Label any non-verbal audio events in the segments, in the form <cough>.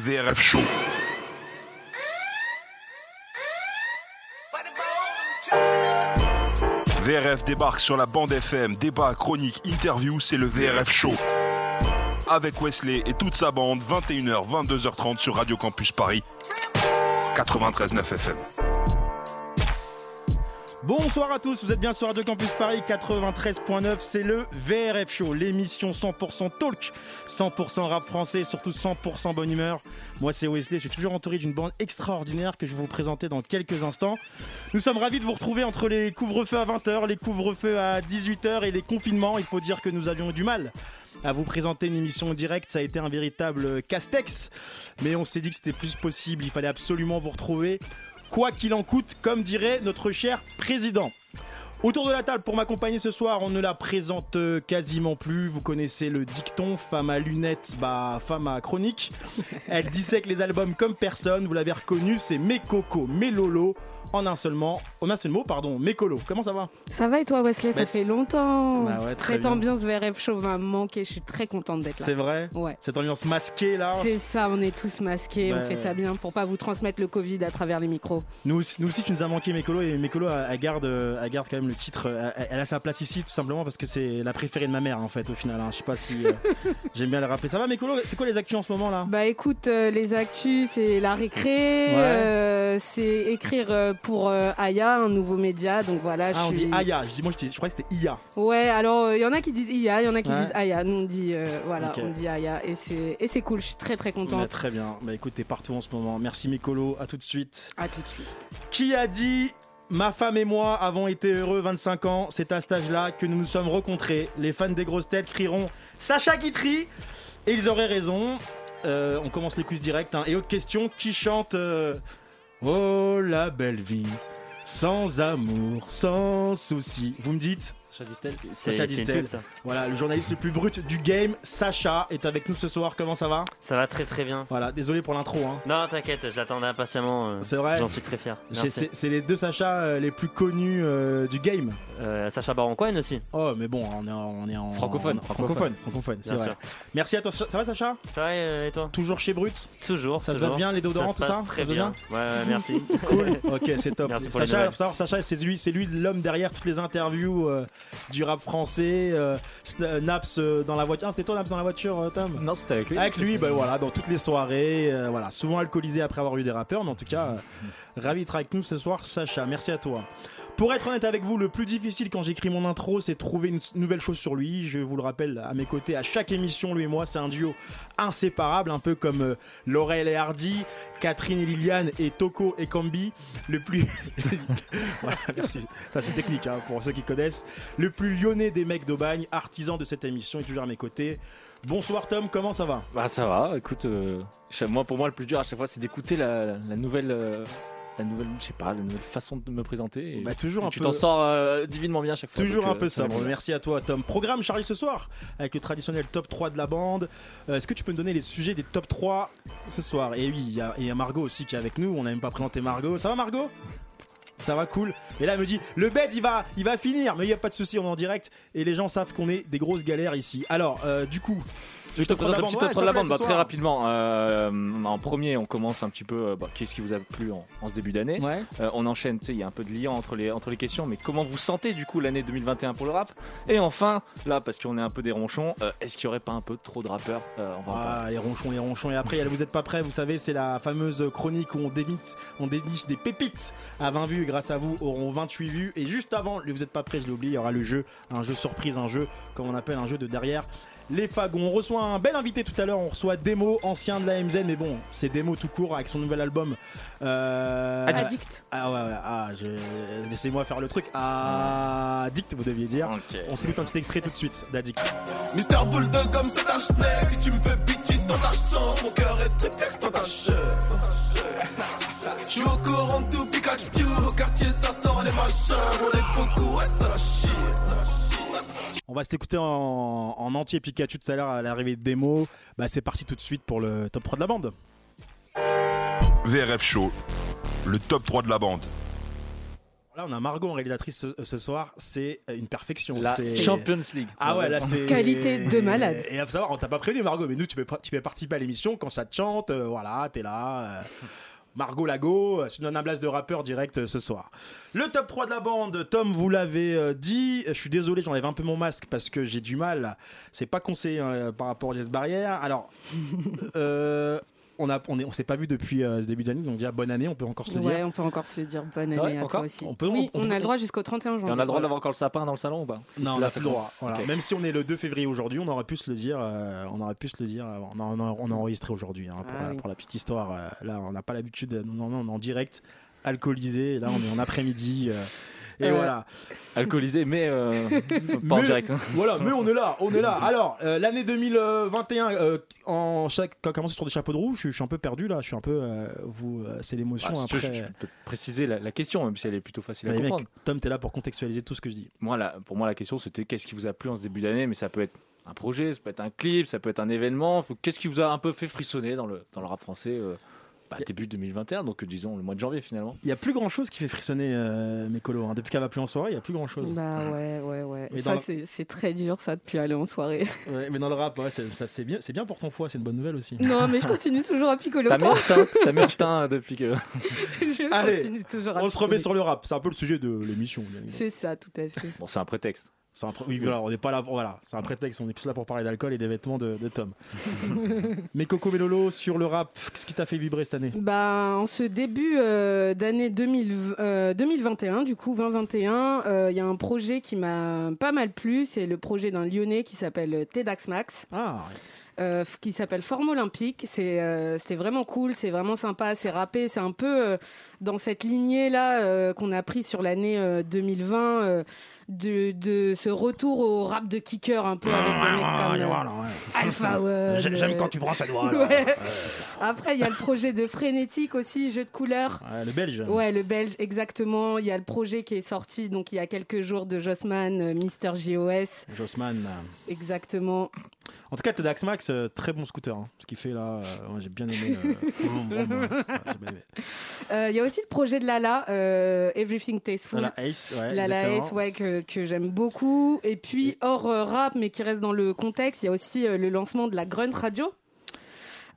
VRF Show. VRF débarque sur la bande FM, débat, chronique, interview, c'est le VRF Show. Avec Wesley et toute sa bande, 21h, 22h30 sur Radio Campus Paris, 93.9 FM. Bonsoir à tous, vous êtes bien sur Radio Campus Paris 93.9, c'est le VRF Show, l'émission 100% talk, 100% rap français, surtout 100% bonne humeur. Moi c'est Wesley, suis toujours entouré d'une bande extraordinaire que je vais vous présenter dans quelques instants. Nous sommes ravis de vous retrouver entre les couvre-feux à 20h, les couvre-feux à 18h et les confinements. Il faut dire que nous avions du mal à vous présenter une émission en direct, ça a été un véritable castex, mais on s'est dit que c'était plus possible, il fallait absolument vous retrouver quoi qu'il en coûte, comme dirait notre cher président. Autour de la table pour m'accompagner ce soir, on ne la présente euh, quasiment plus. Vous connaissez le dicton, femme à lunettes, bah femme à chronique. <laughs> Elle dissèque les albums comme personne. Vous l'avez reconnu, c'est Mekoko, Melolo en un seul mot, en un seul mot, pardon, Mécolo. Comment ça va? Ça va et toi Wesley? Ça Bah- fait longtemps. Bah ouais, très Cette bien. ambiance VRF Show m'a manqué. Je suis très contente d'être là. C'est vrai? Ouais. Cette ambiance masquée là. C'est ça, on est tous masqués, Bah on fait ça bien pour pas vous transmettre le Covid à travers les micros. Nous aussi, nous aussi, tu nous as manqué Mécolo et Mécolo, elle, garde, elle garde quand même le titre. Elle, elle a sa place ici tout simplement parce que c'est la préférée de ma mère en fait au final. hein. Je sais pas si euh, <laughs> j'aime bien le rappeler. Ça va Mécolo C'est quoi les actus en ce moment là? Bah écoute, euh, les actus, c'est la récré, Ouais. euh, c'est écrire pour euh, Aya, un nouveau média. Donc voilà, Ah, on dit. Aya. Je dis moi, je, dis- je croyais que c'était Ia. Ouais, alors il y en a qui disent Iya, il y en a qui Ouais. disent Aya. Nous on dit euh, voilà, on dit Aya et c'est et c'est cool. Je suis très très Bah, contente. très bien. Bah écoute, t'es partout en ce moment. Merci Mécolo. À tout de suite. À tout de suite. Qui a dit Ma femme et moi avons été heureux 25 ans, c'est à cet âge-là que nous nous sommes rencontrés. Les fans des grosses têtes crieront Sacha Guitry Et ils auraient raison. Euh, on commence les quiz direct. hein. Et autre question qui chante euh, Oh la belle vie, sans amour, sans souci. Vous me dites Sacha Distel Sacha ça. Voilà, le journaliste le plus brut du game, Sacha, est avec nous ce soir. Comment ça va? Ça va très très bien. Voilà, désolé pour l'intro. Hein. Non, t'inquiète, je l'attendais impatiemment. euh, C'est vrai J'en suis très fier. C'est- les deux Sacha euh, les plus connus euh, du game. Sacha Baron Cohen aussi. Oh, mais bon, on est en, on est en Francophone. en- francophone, francophone, c'est Bien vrai. sûr. Merci à toi. Ça va, Sacha? Ça va et toi? Toujours chez Brut? Toujours. Ça se passe bien, les déodorants, tout ça? Très Ça bien. passe Ouais, ouais, merci. <laughs> Cool. Ok, c'est top. Sacha, savoir, Sacha, c'est lui, c'est lui l'homme derrière toutes les interviews du rap français. euh, Sna- Naps euh, dans la voiture. Ah, c'était toi Naps dans la voiture, euh, Tom? Non, c'était avec lui. Avec lui, bah voilà, dans toutes les soirées, euh, voilà, souvent alcoolisé après avoir eu des rappeurs, mais en tout cas, euh, ravi d'être avec nous ce soir, Sacha. Merci à toi. Pour être honnête avec vous, le plus difficile quand j'écris mon intro, c'est trouver une nouvelle chose sur lui. Je vous le rappelle à mes côtés, à chaque émission, lui et moi, c'est un duo inséparable, un peu comme euh, Laurel et Hardy, Catherine et Liliane et Toko et Kambi. Le plus. <laughs> voilà, merci. Ça, c'est technique hein, pour ceux qui connaissent. Le plus lyonnais des mecs d'Aubagne, artisan de cette émission, est toujours à mes côtés. Bonsoir Tom, comment ça va? Bah ça va, écoute, euh, moi pour moi le plus dur à chaque fois c'est d'écouter la nouvelle, euh, la nouvelle, je sais pas, la nouvelle façon de me présenter. Et, Bah, toujours et un tu peu- t'en sors euh, divinement bien à chaque fois. Toujours donc, un euh, peu ça sobre. bien. Merci à toi, Tom. Programme chargé ce soir avec le traditionnel top 3 de la bande. Euh, Est-ce que tu peux me donner les sujets des top 3 ce soir? Et oui, il y, a- il y a Margot aussi qui est avec nous. On n'a même pas présenté Margot. Ça va, Margot? Ça va cool. Et là, elle me dit le bed il va, il va finir, mais il y a pas de souci, on est en direct et les gens savent qu'on est des grosses galères ici. Alors, euh, du coup, Je te top présente de le la petit 3 de la te bande bah, très rapidement. euh, en premier, on commence un petit peu. euh, bah, Qu'est-ce qui vous a plu en, en ce début d'année ouais. Euh, On enchaîne, tu sais, il y a un peu de lien entre les, entre les questions, mais comment vous sentez du coup l'année 2021 pour le rap? Et enfin, là, parce qu'on est un peu des ronchons, euh, est-ce qu'il y aurait pas un peu trop de rappeurs? Euh, On va en parler. Ah, les ronchons, les ronchons. Et après, vous êtes pas prêts, vous savez, c'est la fameuse chronique où on démite, on déniche des pépites à 20 vues. et Grâce à vous, auront 28 vues. Et juste avant, le vous êtes pas prêts, je l'ai oublié, il y aura le jeu, un jeu surprise, un jeu, comme on appelle un jeu de derrière. Les fagots. On reçoit un bel invité tout à l'heure. On reçoit Demo, ancien de la MZ, mais bon, c'est Demo tout court avec son nouvel album. Euh... Addict. Ah ouais, ouais, ah, je... laissez-moi faire le truc. Addict, vous deviez dire. Ok. On s'écoute un petit extrait tout de suite d'Addict. Mister Bulldog comme c'est un schneck Si tu me veux bitches dans ta chance Mon cœur est triplex dans ta chaise Je suis au courant de tout Pikachu Au quartier ça sort les machins On est beaucoup, ouais ça la chie. On va s'écouter en, en entier Pikachu tout à l'heure à l'arrivée de démo. Bah c'est parti tout de suite pour le top 3 de la bande. VRF Show, le top 3 de la bande. Là, on a Margot en réalisatrice ce, ce soir. C'est une perfection. La Champions League. Ah ouais, là c'est. Qualité de malade. Et à savoir, on t'a pas prévenu, Margot, mais nous, tu peux, pas- tu peux participer à l'émission quand ça te chante. euh, voilà, t'es là. euh, Margot Lago, euh, c'est une blase de rappeur direct euh, ce soir. Le top 3 de la bande, Tom, vous l'avez euh, dit. Je suis désolé, j'enlève un peu mon masque parce que j'ai du mal. C'est pas conseillé hein, par rapport aux gestes barrières. Alors, <laughs> euh, on a, on est, on s'est pas vu depuis euh, ce début d'année, donc déjà bonne année, on peut encore se le dire. Ouais, on peut encore se le dire. Bonne C'est vrai, année à toi aussi. On peut- oui, on- on, on- a le droit jusqu'au 31 Et janvier. on a le droit d'avoir encore le sapin dans le salon ou pas Non, on n'a plus le droit. Voilà. Même si on est le 2 février aujourd'hui, on aurait pu se le dire. euh, on aurait pu se le dire. avant. On a, on a- a enregistré aujourd'hui hein, pour, Ah oui. pour la petite histoire. euh, là, on n'a pas l'habitude. de- Non, non, on est en direct, alcoolisé. Là, on est en après-midi. Et Euh, voilà. Alcoolisé, mais euh, <laughs> pas en direct. hein. Voilà, mais on est là, on est là. <laughs> Alors, euh, l'année 2021, euh, en chaque, quand on commence sur des chapeaux de roue, je, suis- je suis un peu perdu là. Je suis un peu. euh, vous, euh, c'est l'émotion Ah, après. je, peux te préciser la, la question, même si elle est plutôt facile à mec, comprendre. Tom, t'es là pour contextualiser tout ce que je dis. Moi, pour moi, la question, c'était qu'est-ce qui vous a plu en ce début d'année? Mais ça peut être un projet, ça peut être un clip, ça peut être un événement. Qu'est-ce qui vous a un peu fait frissonner dans le, dans le rap français euh, bah, début 2021, donc euh, disons le mois de janvier finalement Il y a plus grand chose qui fait frissonner euh, mes colos. hein. Depuis qu'elle va plus en soirée, il y a plus grand chose. Bah ouais, ouais, ouais. Mais ça, le- c'est très dur, ça, depuis aller en soirée. <laughs> Ouais, mais dans le rap, ouais, c'est, ça, c'est bien, c'est bien pour ton foie, c'est une bonne nouvelle aussi. non, mais je <laughs> continue toujours à picoler T'as meilleur teint, euh, depuis que. <laughs> je Allez, continue toujours à On se remet sur le rap, c'est un peu le sujet de l'émission. C'est ça, tout à fait. Bon, c'est un prétexte. C'est un oui, voilà, on n'est pas là, voilà, c'est un prétexte, on est plus là pour parler d'alcool et des vêtements de, de Tom. <laughs> mais Coco Mélolo, sur le rap, qu'est-ce qui t'a fait vibrer cette année? Bah, en ce début euh, d'année 2000 euh, 2021, du coup 2021, euh, il y a un projet qui m'a pas mal plu. C'est le projet d'un Lyonnais qui s'appelle TEDx Max, Ah, euh, qui s'appelle Forme Olympique. C'est, euh, c'était vraiment cool, c'est vraiment sympa, c'est rappé, c'est un peu euh, dans cette lignée là euh, qu'on a pris sur l'année euh, 2020. euh, de, de ce retour au rap de kicker un peu avec des mecs comme euh, voilà, ouais. Alpha <laughs> One. J'aime euh, quand tu prends ça doigt. <laughs> Ouais. Après, il y a le projet de Frénétique aussi, jeu de couleurs. Ouais, le belge. Ouais, le belge, exactement. Il y a le projet qui est sorti donc il y a quelques jours de Jossman, euh, Mister JOS, Jossman. exactement. En tout cas, Tedax Max, euh, très bon scooter. hein. Ce qu'il fait là, euh, j'ai bien aimé. euh, <laughs> bien. Euh, Il y a aussi le projet de Lala, euh, Everything Tasteful. Voilà, Ace, ouais. Lala ouais, que, que j'aime beaucoup. Et puis, hors euh, rap, mais qui reste dans le contexte, il y a aussi euh, le lancement de la Grunt Radio.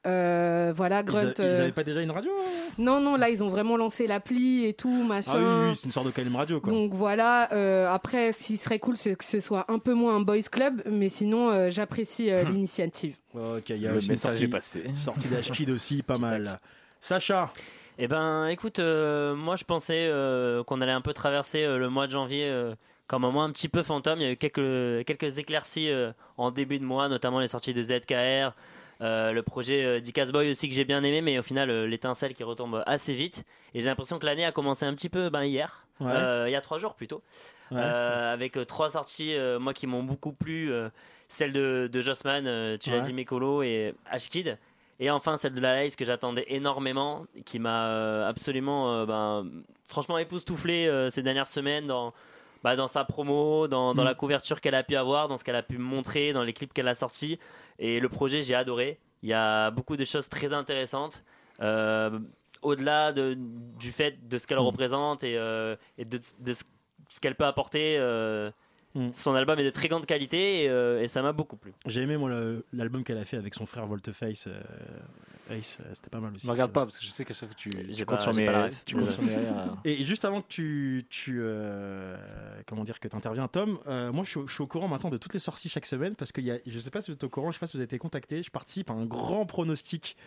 Euh, voilà, Ils, Grunt. a- ils euh, avaient pas déjà une radio hein? Non, non, là, ils ont vraiment lancé l'appli et tout, machin. Ah oui, oui, c'est une sorte de KLM radio quoi. Donc voilà, euh, après, ce qui serait cool, c'est que ce soit un peu moins un boys club, mais sinon, euh, j'apprécie euh, <laughs> l'initiative. ok, il y a le aussi une message sortie, est passé. sortie d'Ashkid aussi, pas <laughs> mal. Sacha, Eh ben, écoute, euh, moi je pensais euh, qu'on allait un peu traverser euh, le mois de janvier comme un mois un petit peu fantôme. Il y a eu quelques, quelques éclaircies en début de mois, notamment les sorties de ZKR, le projet d'Icas Boy aussi que j'ai bien aimé, mais au final, l'étincelle qui retombe assez vite. Et j'ai l'impression que l'année a commencé un petit peu ben, hier, Ouais. Il y a trois jours plutôt, Ouais. Avec trois sorties, moi qui m'ont beaucoup plu. celle de, de Jossman, tu l'as Ouais. dit, Mekolo et Ashkid. Et enfin, celle de la Lace que j'attendais énormément, qui m'a euh, absolument, ben, franchement époustouflé euh, ces dernières semaines dans, bah, dans sa promo, dans, dans Mm. la couverture qu'elle a pu avoir, dans ce qu'elle a pu montrer, dans les clips qu'elle a sortis. Et le projet, j'ai adoré. Il y a beaucoup de choses très intéressantes. Euh, au-delà de, du fait de ce qu'elle Mm. représente et, euh, et de, de ce, ce qu'elle peut apporter, euh, Mm. son album est de très grande qualité et, euh, et ça m'a beaucoup plu. j'ai aimé moi l'album qu'elle a fait avec son frère Volteface. euh, Ace, euh, c'était pas mal aussi. Ne regarde pas parce que je sais qu'à chaque fois tu, J'ai comptes sur j'ai mes, pas la ref. tu comptes sur mes rires, euh. <laughs> Et juste avant que tu, tu euh, comment dire que tu interviens, Tom, euh, moi je suis, au- je suis au courant maintenant de toutes les sorties chaque semaine parce que y a, je sais pas si vous êtes au courant, je sais pas si vous avez été contacté, je participe à un grand pronostic,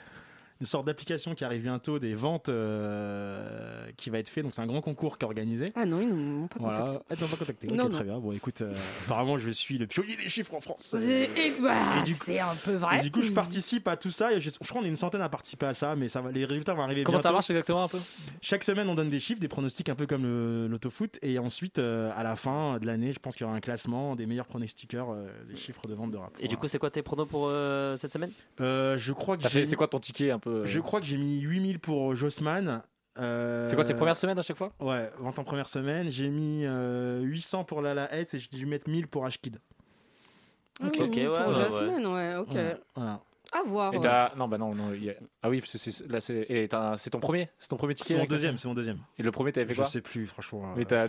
une sorte d'application qui arrive bientôt, des ventes euh, qui va être fait, donc c'est un grand concours qui est organisé. Ah non, ils ne m'ont pas contacté. Voilà, ah, t'as pas contacté, ok, Non, très non. bien. Bon, écoute, euh, apparemment je suis le pionnier des chiffres en France. C'est et- bah, Et du coup- c'est un peu Et vrai. du coup, je participe à tout ça. Et je, je crois qu'on est une centaine à participer à ça, mais ça va, les résultats vont arriver Comment bientôt. ça marche exactement un peu? Chaque semaine, on donne des chiffres, des pronostics un peu comme l'autofoot. Et ensuite, euh, à la fin de l'année, je pense qu'il y aura un classement des meilleurs pronostiqueurs euh, des chiffres de vente de rap. Et du coup, Voilà. c'est quoi tes pronos pour euh, cette semaine? Euh, je crois que j'ai fait- C'est quoi ton ticket un peu? Euh, je crois que j'ai mis 8000 pour Jossman. Euh, C'est quoi ces premières semaines à chaque fois? Ouais, vente en première semaine. J'ai mis euh, 800 pour Lala Heads et je vais mettre 1000 pour Ashkid. Ok, ok, pour ouais, ouais, Jasmine, ouais, ok. Voilà, voilà. À voir. Et ouais. t'as- Non, bah non, non. il y a- Ah oui, parce que c'est là, c'est et t'as- c'est ton premier, c'est ton premier ticket. C'est mon avec- deuxième, c'est mon deuxième. Et le premier, t'avais fait Je quoi? sais plus, franchement. Mais euh, t'as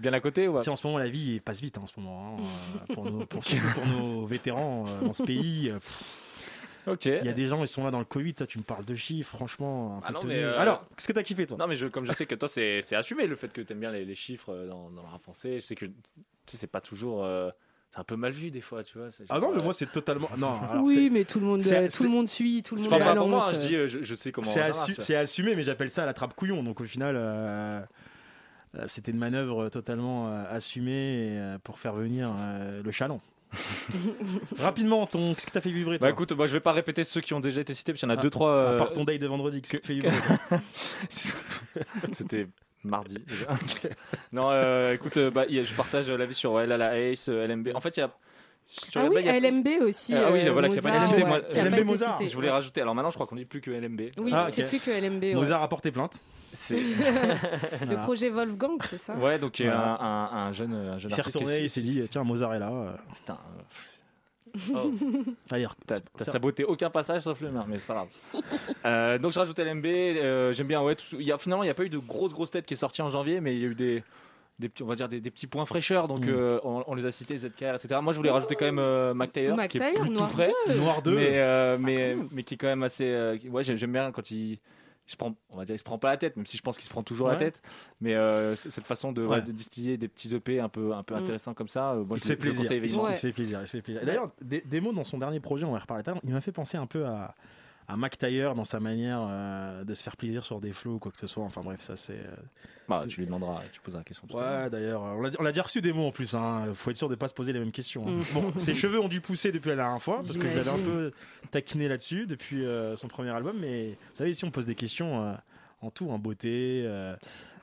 bien à côté ou Tu sais, en ce moment, la vie passe vite hein, en ce moment. hein, euh, pour nos- pour- surtout pour nos vétérans euh, dans ce pays. euh, pff, Ok. Il y a des gens, ils sont là dans le Covid. Toi, tu me parles de chiffres, franchement. un Ah peu non, tenu. mais, euh, Alors, qu'est-ce que t'as kiffé, toi? Non, mais je, comme je sais que toi, c'est assumé le fait que t'aimes bien les, les chiffres euh, dans, dans le rap français. Je sais que tu sais, c'est pas toujours. euh, c'est un peu mal vu des fois, tu vois. Ah non, mais moi, c'est totalement. Non, <laughs> alors, oui, mais tout le monde, euh, tout le monde suit, tout le monde c'est pas pour moi, je dis, je, je sais comment. c'est assu- assumé, mais j'appelle ça la trappe couillon. Donc, au final. C'était une manœuvre totalement euh, assumée pour faire venir euh, le chaland. <laughs> Rapidement, ton... qu'est-ce que t'as fait vibrer toi Bah écoute, moi je vais pas répéter ceux qui ont déjà été cités parce qu'il y en a Ah, deux trois. À euh, part ton day de vendredi, qu'est-ce que tu fais vibrer <laughs> C'était mardi déjà. <laughs> non, euh, écoute, euh, bah, je partage euh, l'avis sur ouais, là, la Ace, LMB. En fait, il y a. Ah LMB, oui, LMB aussi. Ah oui, euh, voilà, qui a pas été Mozart, cité, ouais, moi, qui a pas LMB Mozart, cité. Je voulais rajouter. Alors maintenant, je crois qu'on dit plus que LMB. Oui, Ah, c'est plus que LMB. ouais. Mozart a porté plainte. C'est- <laughs> Le projet Wolfgang, c'est ça? Ouais, donc il y a Voilà. un, un, un jeune, un jeune Il s'est artiste retourné, qui- il s'est dit tiens, Mozart est là. euh, Putain, euh, oh, <laughs> t'as c'est- t'as c'est- saboté aucun passage sauf le mien, mais c'est pas grave. <laughs> Euh, donc je rajoute LMB. euh, J'aime bien. Ouais, tout- il y a, finalement, il n'y a pas eu de grosse grosse tête qui est sortie en janvier, mais il y a eu des des petits, on va dire des, des petits points fraîcheurs. Donc Mm. euh, on, on les a cités, ZKR, etc. Moi, je voulais rajouter quand même euh, Mac Taylor, Mac qui est tout Noir frais. 2. Noir 2. mais euh, mais quand même. mais qui est quand même assez euh, ouais j'aime bien quand il il se prend on va dire il se prend pas la tête même si je pense qu'il se prend toujours la tête mais euh, cette façon de, Ouais. ouais, de distiller des petits EP un peu un peu Mm. intéressants comme ça euh, moi, il se je- fait plaisir. Ouais. il se fait plaisir. Il se fait plaisir. D'ailleurs, des, des mots dans son dernier projet, on va reparler l'heure, il m'a fait penser un peu à, à Mac Taylor dans sa manière euh, de se faire plaisir sur des flows ou quoi que ce soit. Enfin bref, ça c'est. euh, Bah, tu lui demanderas tu poseras la question tout. Ouais, d'ailleurs, on l'a- on l'a déjà reçu des mots en plus. Hein. Faut être sûr de pas se poser les mêmes questions. hein. Mm. Bon, <laughs> ses cheveux ont dû pousser depuis la dernière fois parce que je l'avais un peu taquiné là-dessus depuis euh, son premier album. Mais vous savez, ici on pose des questions euh, en tout, en beauté, euh,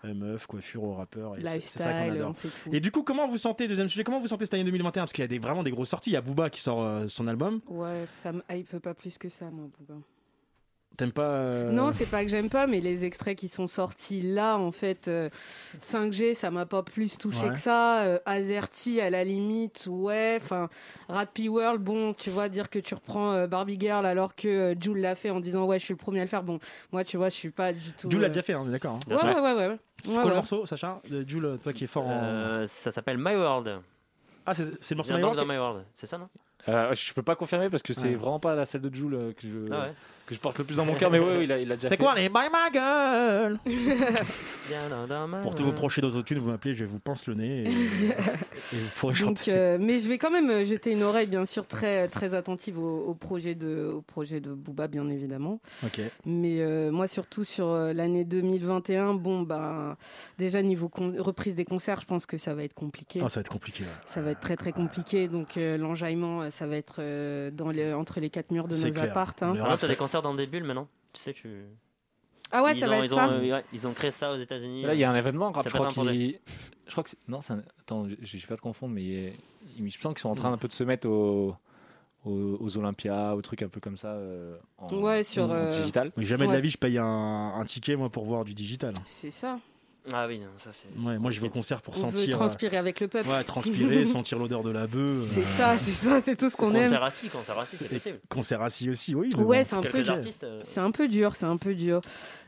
euh, meuf, coiffure au rappeur. et c'est- C'est ça qu'on Lifestyle, adore. on fait tout. Et du coup, comment vous sentez, deuxième sujet, comment vous sentez cette année 2021 Parce qu'il y a des, vraiment des grosses sorties. Il y a Booba qui sort euh, son album. Ouais, ça me hype pas plus que ça, moi, Bouba. T'aimes pas euh, Non, c'est pas que j'aime pas, mais les extraits qui sont sortis là, en fait, euh, 5G, ça m'a pas plus touché Ouais. que ça. Euh, Azerty, à la limite, ouais. Enfin, Rappy World, bon, tu vois, dire que tu reprends euh, Barbie Girl alors que euh, Jules l'a fait en disant ouais, je suis le premier à le faire. Bon, moi, tu vois, je suis pas du tout. Jules l'a euh, déjà fait, hein, on est d'accord. hein. Ouais, ouais, ouais, ouais. ouais. C'est Ouais, quoi le morceau, Sacha de Jules, toi qui es fort en. Euh, ça s'appelle My World. Ah, c'est le morceau My World My World. C'est ça, non? Euh, je peux pas confirmer parce que c'est Ouais. vraiment pas la celle de Jules euh, que je Ah ouais. Que je porte le plus dans mon cœur mais ouais, ouais, il a il a déjà C'est fait. quoi les By My Girl Viens dans- dans My Pour tous vos projets d'autotune, vous m'appelez, je vous pince le nez et, <laughs> et vous pourrez Donc, chanter. euh, mais je vais quand même euh, jeter une oreille, bien sûr, très, très attentive au, au projet de, au projet de Booba, bien évidemment. Ok. Mais euh, moi, surtout sur l'année 2021, bon, bah, déjà niveau reprise des concerts, je pense que ça va être compliqué. Ah, ça va être compliqué. ouais. Ça va être très très compliqué. Donc euh, l'enjaillement, ça va être euh, dans les, entre les quatre murs de nos clair. appartes. hein. Ah, des concerts dans des bulles maintenant Tu sais, tu. Ah ouais, ils ça ont, va être ils ça. Euh, ouais, ils ont créé ça aux États-Unis. Là, il y a un événement rap, Ça je crois qu'il je crois que non, c'est un... attends, je, je vais pas te confondre mais il me semble qu'ils sont en train un peu de se mettre au aux, aux Olympia, aux trucs un peu comme ça euh, en, Ouais, sur, en euh, digital. Mais jamais de la vie, je paye un, un ticket moi pour voir du digital. C'est ça. Ah oui, non, ça c'est. Ouais, moi, je vais au concert pour On veut sentir. transpirer avec le peuple. Ouais, transpirer, <laughs> sentir l'odeur de la bœuf. C'est euh, ça, c'est ça, c'est tout ce qu'on aime. Concert assis, concert assis, c'est possible. Concert assis aussi, oui. Ouais, bon. c'est un peu euh, C'est un peu dur, c'est un peu dur.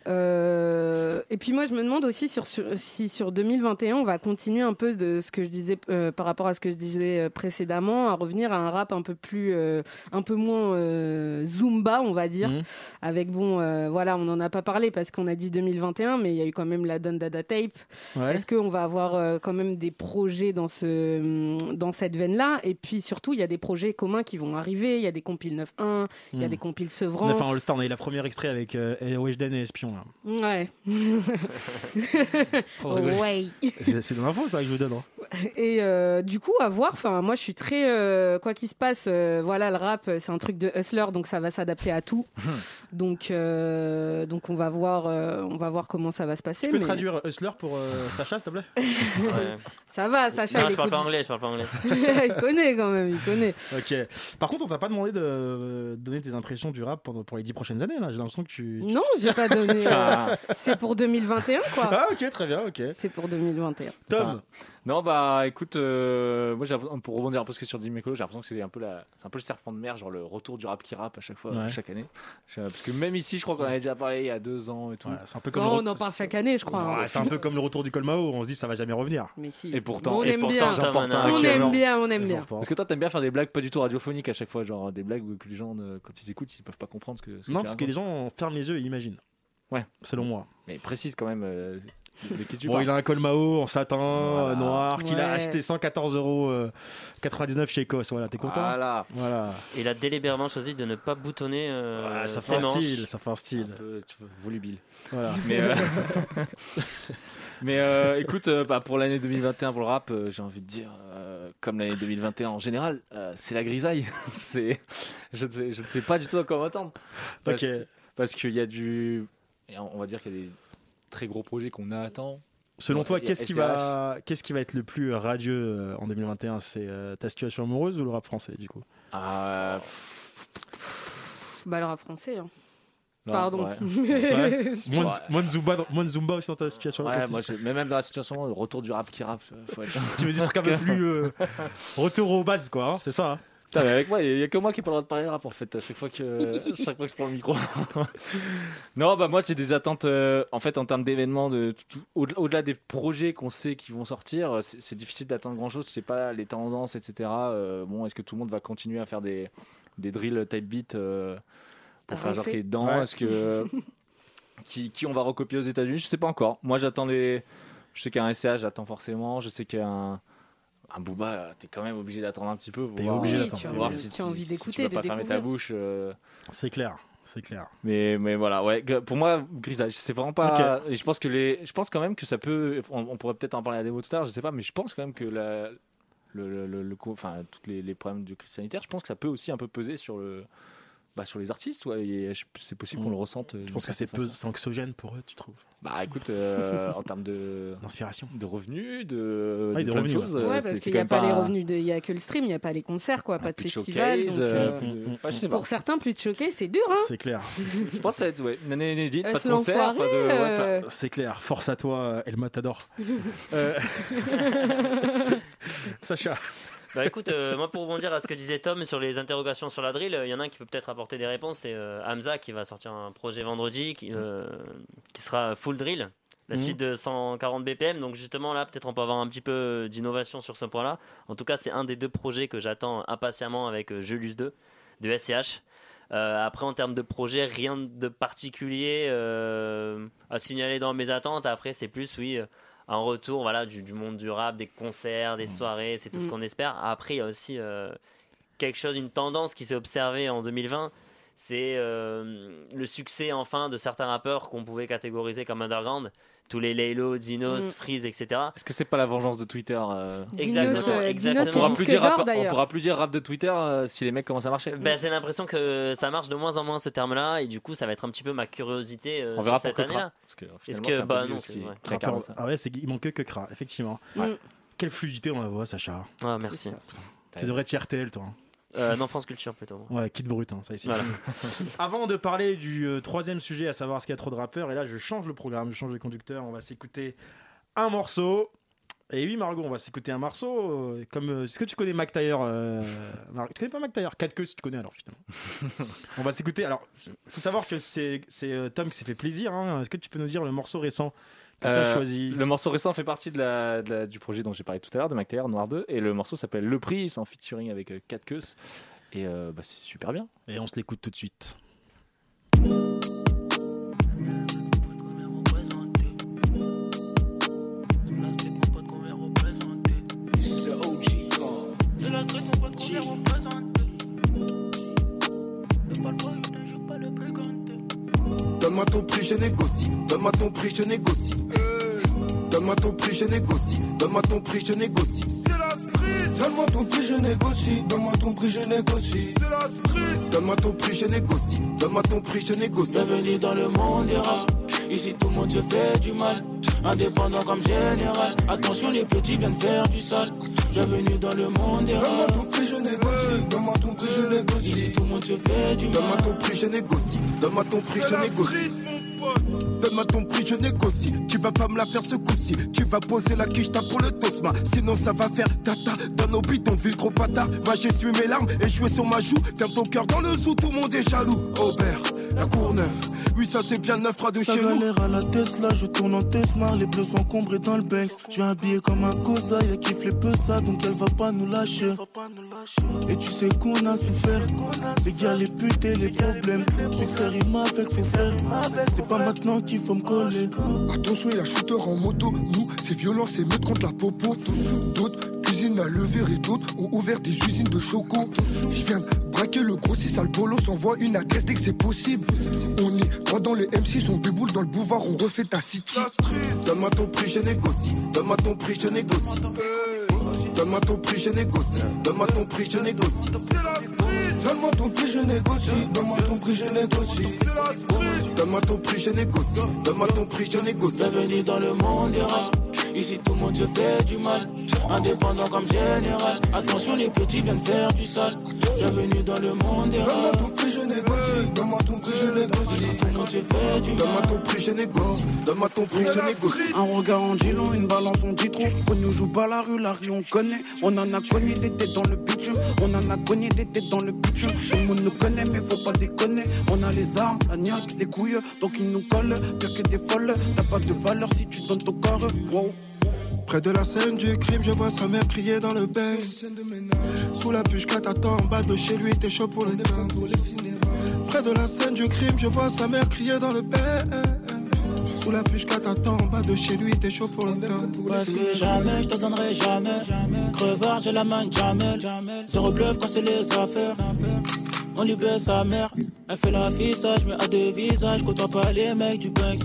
Euh, et puis moi, je me demande aussi sur, sur- si sur 2021, on va continuer un peu de ce que je disais euh, par rapport à ce que je disais précédemment, à revenir à un rap un peu plus, euh, un peu moins euh, zumba, on va dire. Mhm. Avec bon, euh, voilà, on n'en a pas parlé parce qu'on a dit 2021, mais il y a eu quand même la Don Dada Tape. Ouais. Est-ce qu'on va avoir euh, quand même des projets dans ce, dans cette veine-là? Et puis surtout, il y a des projets communs qui vont arriver. Il y a des compiles 9.1, il y a Mhm. des compiles Sevran. Enfin, All Star, on a eu la première extrait avec euh, Weshden et Espion. Là. Ouais. <laughs> Oh, ouais. C'est de l'info, ça, que je vous donne. hein. Et euh, du coup, à voir. Enfin, moi, je suis très euh, quoi qu'il se passe. euh, voilà, le rap, c'est un truc de hustler, donc ça va s'adapter à tout. <laughs> donc, euh, donc on va voir, euh, on va voir comment ça va se passer. Tu peux mais traduire Hustler pour euh, Sacha, s'il te plaît <laughs> ouais. Ça va, Sacha, Non, il je parle pas anglais, je parle pas anglais. <laughs> il connaît quand même, il connaît. Ok. Par contre, on t'a pas demandé de euh, donner tes impressions du rap pour, pour les dix prochaines années. là. J'ai l'impression que tu. Non, j'ai pas donné. <laughs> euh, c'est pour 2021, quoi. Ah, ok, très bien, ok. C'est pour 2021. Tom, Enfin, Non, bah écoute, euh, moi j'ai l'impression- pour rebondir un peu ce que sur dit Mécolo, j'ai l'impression que c'est un peu la, c'est un peu le serpent de mer, genre le retour du rap qui rappe à chaque fois, Ouais. chaque année. Parce que même ici, je crois qu'on avait déjà parlé il y a deux ans et tout. Ouais, c'est un peu comme Non, le on en parle chaque année, je crois. hein. Ouais, c'est un peu comme le retour du Colmao, on se dit ça va jamais revenir. Mais si. Et pourtant, on et aime pourtant, bien. On aime bien, on aime bien. Parce que toi, t'aimes bien faire des blagues pas du tout radiophoniques à chaque fois, genre des blagues où- que les gens, quand ils écoutent, ils peuvent pas comprendre ce que. ce Non, parce que les gens ferment les yeux et imaginent. Ouais. Selon moi. Mais précise quand même euh, <laughs> de qui tu Bon, il a un Colmao en satin Voilà. euh, noir qu'il a acheté 114 euros euh, 99 chez Ecos. Voilà, t'es content Voilà. Voilà. Il a délibérément choisi de ne pas boutonner euh, ça ses fait un style, ça fait un Un style. peu, tu vois, volubile. Voilà. <laughs> Mais, euh, <laughs> mais euh, écoute, euh, bah, pour l'année 2021 pour le rap, euh, j'ai envie de dire, euh, comme l'année 2021 en général, euh, c'est la grisaille. c'est, je, ne sais, je ne sais pas du tout à quoi m'attendre. Parce, Ok. que- parce qu'il y a du. On va dire qu'il y a des très gros projets qu'on attend. Selon toi, qu'est-ce qui, va, qu'est-ce qui va être le plus radieux euh, en 2021 C'est euh, ta situation amoureuse ou le rap français, du coup? Euh, Bah, le rap français. hein. non, Pardon. ouais. <laughs> Ouais. Moins, Ouais. moins de Zumba, moins Zumba aussi dans ta situation Ouais, moi, mais même dans la situation, le retour du rap qui rappe, faut être. <laughs> Tu veux du truc un peu plus euh, <laughs> retour aux bases, quoi, hein, c'est ça hein Putain, mais avec moi, il n'y a que moi qui n'ai pas le droit de parler de rap en fait, à chaque fois que, chaque fois que je prends le micro. <laughs> non, bah moi, c'est des attentes euh, en fait en termes d'événements, de, au-delà des projets qu'on sait qui vont sortir, c'est c'est difficile d'attendre grand chose, c'est pas les tendances, etc. Euh, bon, est-ce que tout le monde va continuer à faire des, des drills type beat euh, pour faire genre qu'il est dedans Ouais. Est-ce que. <laughs> qui, qui on va recopier aux États-Unis Je sais pas encore. Moi, j'attends les. Je sais qu'il y a un SCH, j'attends forcément. Je sais qu'il y a un. Un Booba, euh, t'es quand même obligé d'attendre un petit peu. pour voir- obligé Oui, envie- si, tu as envie si- d'écouter, si tu vas de pas fermer ta bouche. euh, C'est clair, c'est clair. mais, mais voilà, ouais. Pour moi, Grisage, c'est vraiment pas. Et je pense que les. Je pense quand même que ça peut. On, on pourrait peut-être en parler à la démo tout à l'heure, je sais pas, mais je pense quand même que la. Le, le, le- le enfin, tous les, les problèmes de crise sanitaire, je pense que ça peut aussi un peu peser sur le. Bah, sur les artistes, ouais, c'est possible qu'on Mm. le ressente. Je pense que c'est peu c'est anxiogène pour eux, tu trouves? Bah écoute, euh, <laughs> en termes de, D'inspiration. de revenus, de, Ouais, de de plein de revenus, choses. ouais. euh, parce qu'il n'y a pas les revenus, de- il n'y a que le stream, il n'y a pas les concerts, quoi, pas de festival. showcase, donc, euh, euh, bah, pas. Pour certains, plus de choquer, c'est dur, hein C'est clair. Je pense que ça va être ouais, une année inédite, pas de concert, pas de. l'enfoiré, ouais, pas- euh, C'est clair. Force à toi, euh, El Matador. <laughs> Euh, <laughs> Sacha. Bah écoute, euh, moi pour rebondir à ce que disait Tom sur les interrogations sur la drill, il y en a un qui peut peut-être apporter des réponses, c'est euh, Hamza qui va sortir un projet vendredi qui, euh, qui sera full drill, la Mhm. suite de 140 BPM, donc justement là peut-être on peut avoir un petit peu d'innovation sur ce point-là. En tout cas c'est un des deux projets que j'attends impatiemment avec euh, Julius 2 de SCH. Euh, après en termes de projet, rien de particulier euh, à signaler dans mes attentes, après c'est plus oui... un retour voilà, du, du monde du rap, des concerts, des soirées, c'est tout ce Mm. qu'on espère. Après, il y a aussi euh, quelque chose, une tendance qui s'est observée en 2020, c'est euh, le succès enfin de certains rappeurs qu'on pouvait catégoriser comme underground. Tous les Laylo, Dinos, Mm. Freeze, etc. Est-ce que c'est pas la vengeance de Twitter euh, Dinos, Exactement, euh, exactement. Dinos, on, pourra plus dire rap, on pourra plus dire rap de Twitter euh, si les mecs commencent à marcher. Ben, j'ai l'impression que ça marche de moins en moins ce terme-là, et du coup, ça va être un petit peu ma curiosité euh, on verra sur pour cette année-là. Parce que, Est-ce finalement, que- bah non, qui-. Ah ouais, qu'il manque que Kra, effectivement. Ouais. Quelle fluidité dans la voix, Sacha. Ah, merci. Tu devrais être RTL, toi. Euh, non, France Culture plutôt. Ouais, kit brut, hein, ça ici. Voilà. <laughs> Avant de parler du euh, troisième sujet, à savoir ce qu'il y a trop de rappeurs, et là je change le programme, je change de conducteur, on va s'écouter un morceau. Et oui, Margot, on va s'écouter un morceau. euh, comme, euh, est-ce que tu connais Mac Taylor euh, Mar- Tu connais pas Mac Taylor 4 queues si tu connais alors finalement. <laughs> on va s'écouter. Alors, il faut savoir que c'est, c'est euh, Tom qui s'est fait plaisir. hein. Est-ce que tu peux nous dire le morceau récent? Euh, choisi Le morceau récent fait partie de la, de la- du projet dont j'ai parlé tout à l'heure, de McTayer, Noir 2. Et le morceau s'appelle Le Prix, c'est en featuring avec euh, Kat Keus. Et euh, bah, c'est super bien. Et on se l'écoute tout de suite. Donne-moi ton prix, je négocie. Donne-moi ton prix, je négocie. Donne-moi ton prix, je négocie. Donne-moi ton prix, je négocie. C'est la street. Donne-moi ton prix, je négocie. Donne-moi ton prix, je négocie. C'est la street. Donne-moi ton prix, je négocie. Donne-moi ton prix, je négocie. Bienvenue dans le monde des rats. Ici tout le monde se fait du mal. Indépendant comme général. Attention, les petits viennent faire du sale. Bienvenue dans le monde des Donne-moi rats. ton prix, je négocie. Donne-moi ton prix, je négocie. Ici tout le monde se fait du Donne-moi mal. ton prix, je négocie. Donne-moi ton prix, je négocie. Donne-moi ton prix, je négocie. Tu vas pas me la faire ce coup-ci. Tu vas poser la quiche pour le tosma. Sinon, ça va faire tata. Dans nos bidonvilles, gros bâtard. Va, j'essuie mes larmes et jouer sur ma joue. Ferme ton cœur dans le sous, tout le monde est jaloux. Aubert, la cour neuve. Oui, ça c'est bien neuf, de Ça chez nous. galère à la Tesla, je tourne en Tesla, les bleus sont encombrés dans le Banks. Je viens habillé comme un cosa, il kiffe les peu ça, donc elle va pas nous lâcher. Et tu sais qu'on a souffert, les gars, les putes et les problèmes. Succès rime avec faux frères, c'est pas maintenant qu'il faut me coller. Attention, il a shooter en moto. Nous, c'est violent, c'est meute contre la popo. Attention, d'autres à lever et d'autres ont ouvert des usines de choco. Je viens de braquer le gros si sale polo s'envoie une adresse dès que c'est possible. On est droit dans les M6, on déboule dans le boulevard, on refait ta city. Donne-moi ton prix, je négocie. Donne-moi ton prix, je négocie. Donne-moi ton prix, je négocie. Donne-moi ton prix, je négocie. Donne-moi ton prix, je négocie. Donne-moi ton prix, je négocie. Donne-moi ton prix, je négocie. Donne-moi ton prix, je négocie. Bienvenue dans le monde rap. Ici tout le monde se fait du mal. Indépendant comme général. Attention, les petits viennent faire du sale. Bienvenue dans le monde des Donne-moi rap. ton prix, je négocie. Donne-moi ton prix, je négocie. Ici tout le monde se fait du Donne-moi mal. ton prix, je négocie. Donne-moi ton prix, je négocie. Un regard en dit long, une balance on dit trop. On nous joue pas la rue, la rue on connaît. On en a cogné des têtes dans le bitume. On en a cogné des têtes dans le bitume. Tout le monde nous connaît, mais faut pas déconner. On a les armes, la niaque, les couilles, donc ils nous collent. Pire que des folles, t'as pas de valeur si tu donnes ton corps. Wow. Près de la scène du crime, je vois sa mère crier dans le bec. Sous la bûche t'attends en bas de chez lui, t'es chaud pour le. Près de la scène du crime, je vois sa mère crier dans le bec. Sous la bûche t'attends en bas de chez lui, t'es chaud pour le temps. Parce que jamais, je te donnerai jamais. Crevard, j'ai la main jamais. Zéro bluff quand c'est les affaires. On lui baisse sa mère. Elle fait l'affichage, mais à deux visages. Côtoie pas les mecs du Banks.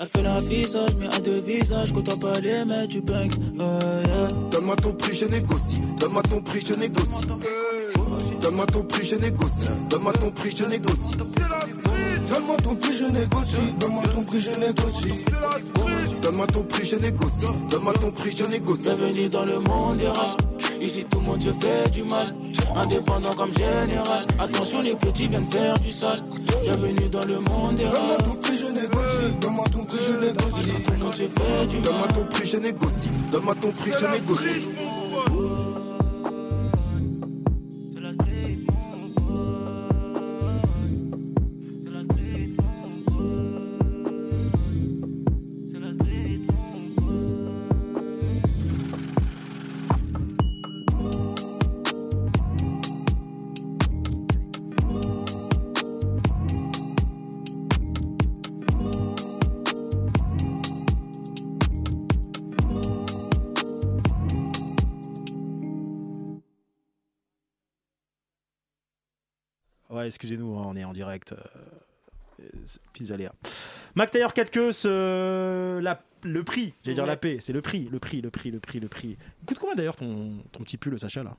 Elle fait l'affichage, mais à deux visages. Côtoie pas les mecs du Banks. Euh, yeah. Donne-moi ton prix, je négocie. Donne-moi ton prix, je négocie. Donne-moi ton prix, je négocie. Donne-moi ton prix, je négocie. Donne-moi ton prix, je négocie. Donne-moi ton prix, je négocie. Donne-moi ton prix, je négocie. Donne-moi ton prix, je négocie. Bienvenue dans le monde des rap. Ici tout le monde se fait du mal. Indépendant comme général. Attention, les petits viennent faire du sale. Bienvenue dans le monde des Donne-moi rap. ton prix, je négocie. Donne-moi ton prix, je négocie. Ici tout le monde se fait du Donne-moi mal. ton prix, je négocie. Donne-moi ton prix, je négocie. Ouais, excusez-nous, hein, on est en direct. Euh, aléa. Mac Taylor 4 queues, la- le prix, j'allais dire la paix, c'est le prix, le prix, le prix, le prix, le prix. Il coûte combien d'ailleurs ton, ton petit pull, Sacha là?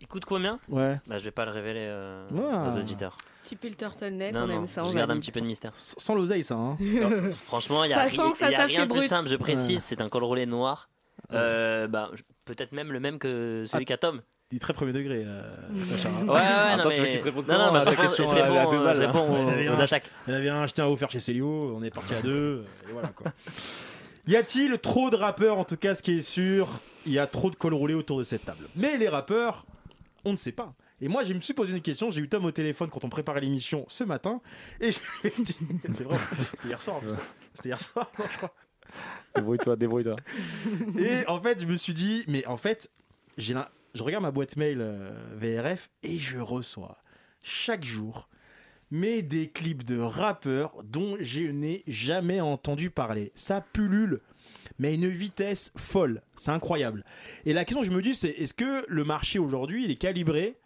Il coûte combien? Ouais. Bah, je vais pas le révéler euh, Ah. aux auditeurs. Petit pull turtleneck, Non, on non, aime ça. je garde un petit peu de mystère. S- Sans l'oseille, ça. Hein. <laughs> Non, franchement, il y a, Ça y a rien de plus Brut. simple. Je précise, c'est un col roulé noir. Euh, bah, peut-être même le même que celui Ah. qu'a Tom. Il est très premier degré, euh, <laughs> Sacha. hein. Ouais, ouais, Attends, non, tu veux mais... qu'il te réponde non, non, bah, à je ta question je à la réponds, deux euh, balles, je réponds <laughs> aux, un, aux attaques. Il y en avait un acheté un offert chez Célio, on est parti à deux, et voilà quoi. Y a-t-il trop de rappeurs En tout cas, ce qui est sûr, il y a trop de col roulé autour de cette table? Mais les rappeurs, on ne sait pas. Et moi, je me suis posé une question. J'ai eu Tom au téléphone quand on préparait l'émission ce matin. Et je lui ai dit <laughs> C'est vrai, c'était hier soir en plus. C'était hier soir, non, je crois. Débrouille-toi, débrouille-toi. <laughs> Et en fait, je me suis dit Mais en fait, j'ai l'un- je regarde ma boîte mail euh, VRF et je reçois chaque jour mais des clips de rappeurs dont je n'ai jamais entendu parler. Ça pullule, mais à une vitesse folle. C'est incroyable. Et la question que je me dis, c'est est-ce que le marché aujourd'hui, il est calibré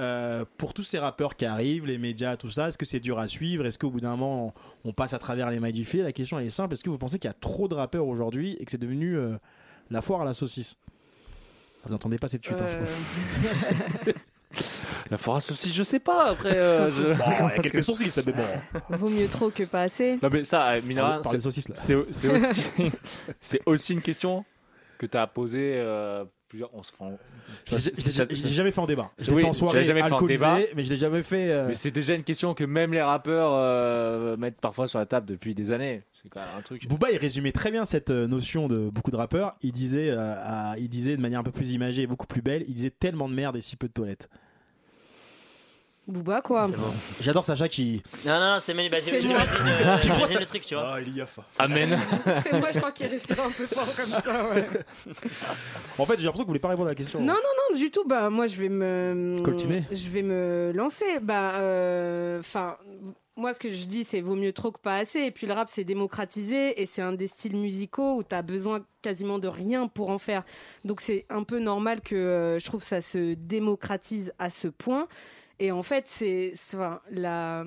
euh, pour tous ces rappeurs qui arrivent, les médias, tout ça Est-ce que c'est dur à suivre? Est-ce qu'au bout d'un moment, on, on passe à travers les mailles du filet La question elle est simple. Est-ce que vous pensez qu'il y a trop de rappeurs aujourd'hui et que c'est devenu euh, la foire à la saucisse? Vous n'entendez pas cette chute, hein, je pense. Euh, <laughs> La force aussi, je sais pas. Après, euh, je- Bon, il y a quelques saucisses, mais bon. Vaut mieux trop que pas assez. Non, mais ça, euh, les c'est aussi, <laughs> aussi une question que tu as posée euh, plusieurs. On se enfin, Je l'ai- jamais fait en débat. Je l'ai Oui, fait en soirée jamais fait en débat. mais je l'ai jamais fait. euh, Mais c'est déjà une question que même les rappeurs euh, mettent parfois sur la table depuis des années. C'est quand même un truc. Booba, il résumait très bien cette euh, notion de beaucoup de rappeurs. Il disait, euh, à- il disait de manière un peu plus imagée et beaucoup plus belle, il disait tellement de merde et si peu de toilettes. Booba, quoi. Bon. <laughs> J'adore Sacha qui. Non, non, c'est Manu. Bah, C'est j'imagine euh, <laughs> j'imagine le truc, tu vois. Ah, il y a faim. Amen. <laughs> C'est moi, je crois qu'il respire un peu fort comme ça, ouais. En fait, j'ai l'impression que vous voulez pas répondre à la question. Non, non, non, du tout. Bah, moi, je vais me. Coltiner Je vais me lancer. Bah, euh, enfin. moi, ce que je dis, c'est vaut mieux trop que pas assez. Et puis, le rap, c'est démocratisé et c'est un des styles musicaux où tu as besoin quasiment de rien pour en faire. Donc, c'est un peu normal que euh, je trouve ça se démocratise à ce point. Et en fait, c'est, enfin, la,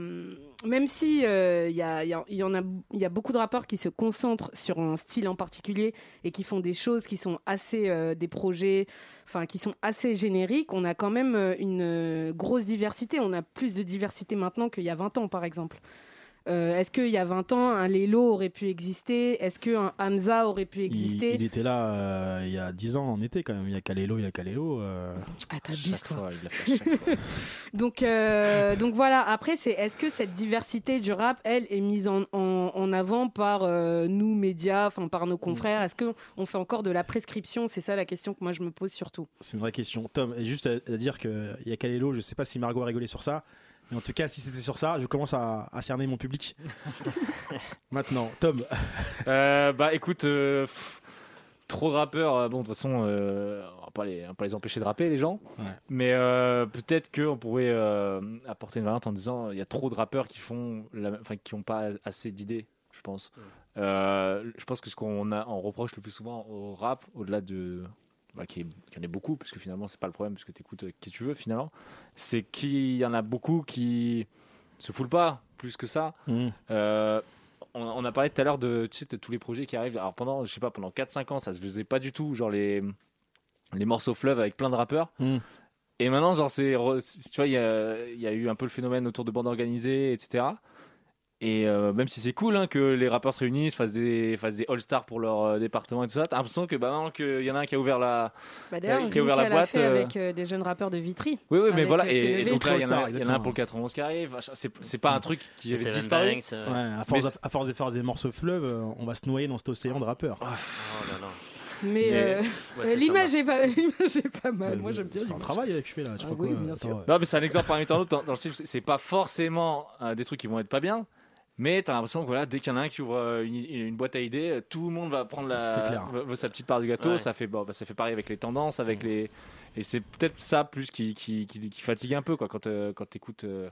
même si euh, il y, a, y en a, il y a beaucoup de rappeurs qui se concentrent sur un style en particulier et qui font des choses qui sont assez, euh, des projets, enfin, qui sont assez génériques. On a quand même euh, une grosse diversité. On a plus de diversité maintenant qu'il y a 20 ans, par exemple. Euh, Est-ce qu'il y a 20 ans, un Lelo aurait pu exister? Est-ce qu'un Hamza aurait pu exister? il était là euh, il y a 10 ans en été quand même. Il y a Kalelo, il y a Kalelo. euh. Ah, Chaque toi. <laughs> Donc, euh, donc voilà, après, c'est est-ce que cette diversité du rap, elle, est mise en, en, en avant par euh, nous, médias, enfin par nos confrères? Est-ce qu'on fait encore de la prescription? C'est ça la question que moi je me pose surtout. C'est une vraie question. Tom, et juste à, à dire qu'il y a Kalelo, je sais pas si Margot a rigolé sur ça. Mais en tout cas, si c'était sur ça, je commence à, à cerner mon public. <laughs> Maintenant, Tom, Euh, bah écoute, euh, pff, trop de rappeurs, euh, bon de toute façon, euh, on, va pas les, on va pas les empêcher de rapper les gens, Ouais. mais euh, peut-être qu'on pourrait euh, apporter une variante en disant il y a trop de rappeurs qui font, la- enfin qui n'ont pas assez d'idées, je pense. Euh, je pense que ce qu'on a, on reproche le plus souvent au rap, au-delà de bah, qu'il y, en ait beaucoup, parce que finalement c'est pas le problème, parce que tu écoutes qui tu veux finalement, c'est qu'il y en a beaucoup qui se foulent pas plus que ça. Mmh. Euh, on, on a parlé tout à l'heure de, tu sais, de tous les projets qui arrivent. Alors pendant, je sais pas, pendant 4-5 ans, ça se faisait pas du tout, genre les, les morceaux fleuves avec plein de rappeurs. Mm. Et maintenant, genre, c'est, tu vois, il y a, il y a eu un peu le phénomène autour de bandes organisées, etc. Et euh, même si c'est cool hein, que les rappeurs se réunissent, fassent des, fassent des all-stars pour leur euh, département et tout ça, t'as l'impression que bah, maintenant qu'il y en a un qui a ouvert la. Bah, D'ailleurs, qui a ouvert la boîte, fait euh, avec euh, des jeunes rappeurs de Vitry. Oui, oui, mais Avec, voilà. Et, et donc là, il y, en a- y en a un pour le 91 qui arrive. C'est, c'est pas un truc qui avait disparu. Banks, euh, ouais, à, force, Mais- à force de faire des morceaux fleuves, on va se noyer dans cet océan de rappeurs. Oh là là. Mais, Mais- euh, <laughs> Ouais, c'est l'image est, pas, <laughs> l'image est pas mal. Euh, Moi, j'aime bien C'est un travail que je fais là. Je Ah crois oui, quoi, bien attends, sûr. ouais. Non, mais c'est un exemple parmi tant d'autres. Dans, dans le style, c'est- c'est pas forcément euh, des trucs qui vont être pas bien. Mais t'as l'impression que voilà, dès qu'il y en a un qui ouvre euh, une, une boîte à idées, euh, tout le monde va prendre la, sa petite part du gâteau. Ouais. Ça fait bon, bah, ça fait pareil avec les tendances, avec les et c'est peut-être ça plus qui, qui, qui, qui fatigue un peu quoi quand euh, quand t'écoutes euh,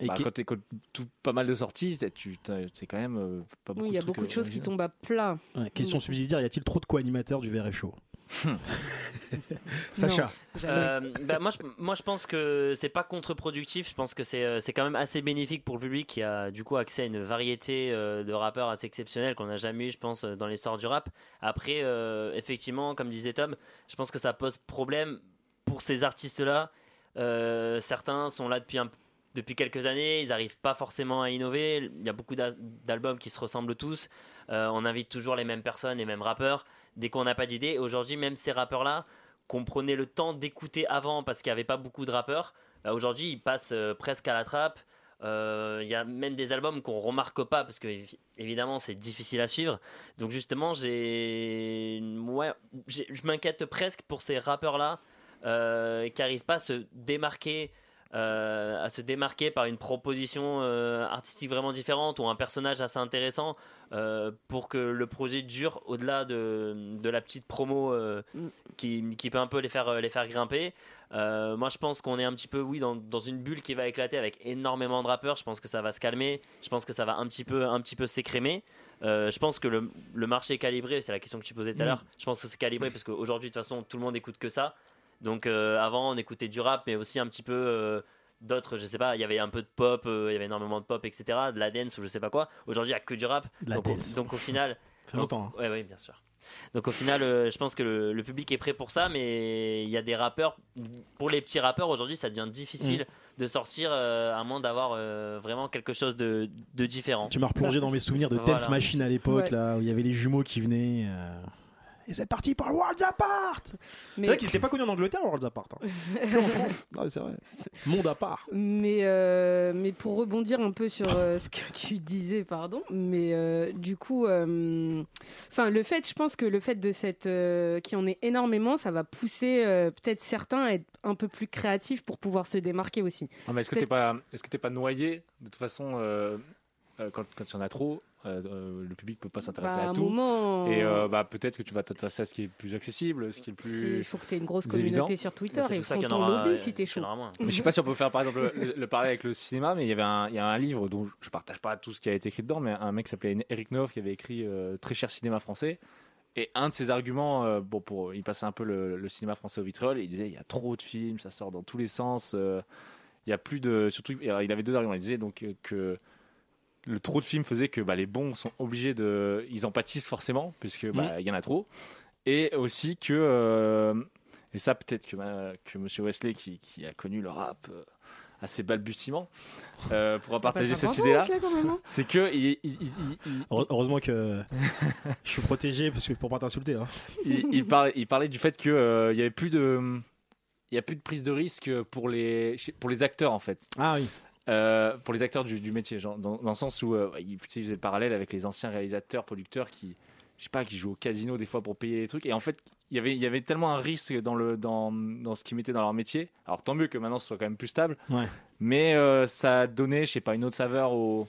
Et bah, quand t'écoutes tout pas mal de sorties, c'est quand même euh, pas beaucoup. Oui, il y a de trucs, beaucoup de choses qui tombent à plat. ouais, question subsidiaire y a-t-il trop de co-animateurs du VRF Show Hmm. <laughs> Sacha, Euh, bah, moi, je, moi, je pense que c'est pas contre-productif. Je pense que c'est euh, c'est quand même assez bénéfique pour le public qui a du coup accès à une variété euh, de rappeurs assez exceptionnelle qu'on n'a jamais eu, je pense, dans l'histoire du rap. Après, euh, effectivement, comme disait Tom, je pense que ça pose problème pour ces artistes-là. Euh, certains sont là depuis un depuis quelques années, ils n'arrivent pas forcément à innover. Il y a beaucoup d'al- d'albums qui se ressemblent tous. Euh, on invite toujours les mêmes personnes, les mêmes rappeurs. Dès qu'on n'a pas d'idée, aujourd'hui, même ces rappeurs-là, qu'on prenait le temps d'écouter avant parce qu'il n'y avait pas beaucoup de rappeurs, bah, aujourd'hui, ils passent euh, presque à la trappe. Euh, Il y a même des albums qu'on remarque pas parce que évi- évidemment c'est difficile à suivre. Donc justement, j'ai, ouais, je m'inquiète presque pour ces rappeurs là euh, qui n'arrivent pas à se démarquer, à se démarquer par une proposition euh, artistique vraiment différente ou un personnage assez intéressant euh, pour que le projet dure au-delà de, de la petite promo euh, Mm. qui, qui peut un peu les faire, les faire grimper. Euh, moi, je pense qu'on est un petit peu, oui, dans, dans une bulle qui va éclater avec énormément de rappeurs. Je pense que ça va se calmer. Je pense que ça va un petit peu, un petit peu s'écrémer. Euh, je pense que le, le marché est calibré. C'est la question que tu posais tout à Mm. l'heure. Je pense que c'est calibré parce qu'aujourd'hui, de toute façon, tout le monde écoute que ça. Donc, euh, avant, on écoutait du rap, mais aussi un petit peu euh, d'autres. Je sais pas. Il y avait un peu de pop. euh, il y avait énormément de pop, etc. De la dance ou je sais pas quoi. Aujourd'hui, il y a que du rap. De la donc, au- dance. donc, au final. <laughs> ça fait longtemps. hein. Ouais, ouais, bien sûr. Donc au final, euh, je pense que le, le public est prêt pour ça, mais il y a des rappeurs. Pour les petits rappeurs, aujourd'hui, ça devient difficile de sortir euh, à moins d'avoir euh, vraiment quelque chose de, de différent. Tu m'as replongé dans mes souvenirs de Voilà. Tense Machine à l'époque, Ouais. là où il y avait les jumeaux qui venaient. Et c'est parti pour Worlds Apart Mais- C'est vrai qu'ils n'étaient pas connus en Angleterre, Worlds Apart. Hein. Que en France. <laughs> Non, mais c'est vrai. Monde à part. Mais, euh, mais pour rebondir un peu sur euh, ce que tu disais, pardon, mais euh, du coup, euh, enfin le fait, je pense que le fait de cette, euh, qu'il y en ait énormément, ça va pousser euh, peut-être certains à être un peu plus créatifs pour pouvoir se démarquer aussi. Ah, mais est-ce que t'es Peut-être- pas, est-ce que t'es pas noyé de toute façon euh, quand quand il y en a trop, euh, euh, le public peut pas s'intéresser Bah, à à un tout. moment, Et euh, bah peut-être que tu vas t'intéresser à ce qui est plus accessible, ce qui est le plus. il faut que tu aies une grosse évident. communauté sur Twitter C'est et pour ça ton aura, lobby si t'es chaud. Mais je sais pas si on peut faire par exemple le, le parallèle avec le cinéma, mais il y avait un, il y a un livre dont je partage pas tout ce qui a été écrit dedans, mais un mec qui s'appelait Eric Nov qui avait écrit euh, Très cher cinéma français. Et un de ses arguments, euh, bon, pour, il passait un peu le, le cinéma français au vitriol, il disait il y a trop de films, ça sort dans tous les sens. euh, il y a plus de. Surtout, il avait deux arguments. Il disait donc euh, que le trop de films faisait que bah, les bons sont obligés de. Ils en pâtissent forcément, puisque bah, il y en a trop. Et aussi que. euh, et ça, peut-être que, ma- que Monsieur Wesley, qui, qui a connu le rap euh, assez balbutiement, euh, pourra partager cette idée-là. C'est que il, il- il- il- il- Heure- Heureusement que <laughs> je suis protégé parce que pour pas t'insulter. Hein. il, il parlait, il parlait du fait que euh, il y avait plus de il y a plus de prise de risque pour les pour les acteurs en fait Ah oui. Euh, pour les acteurs du, du métier genre, dans, dans le sens où euh, il, faisait le parallèle avec les anciens réalisateurs producteurs qui je sais pas qui jouent au casino des fois pour payer les trucs et en fait il y avait il y avait tellement un risque dans le dans, dans ce qu'ils mettaient dans leur métier alors tant mieux que maintenant ce soit quand même plus stable Ouais. mais euh, ça donnait je sais pas une autre saveur au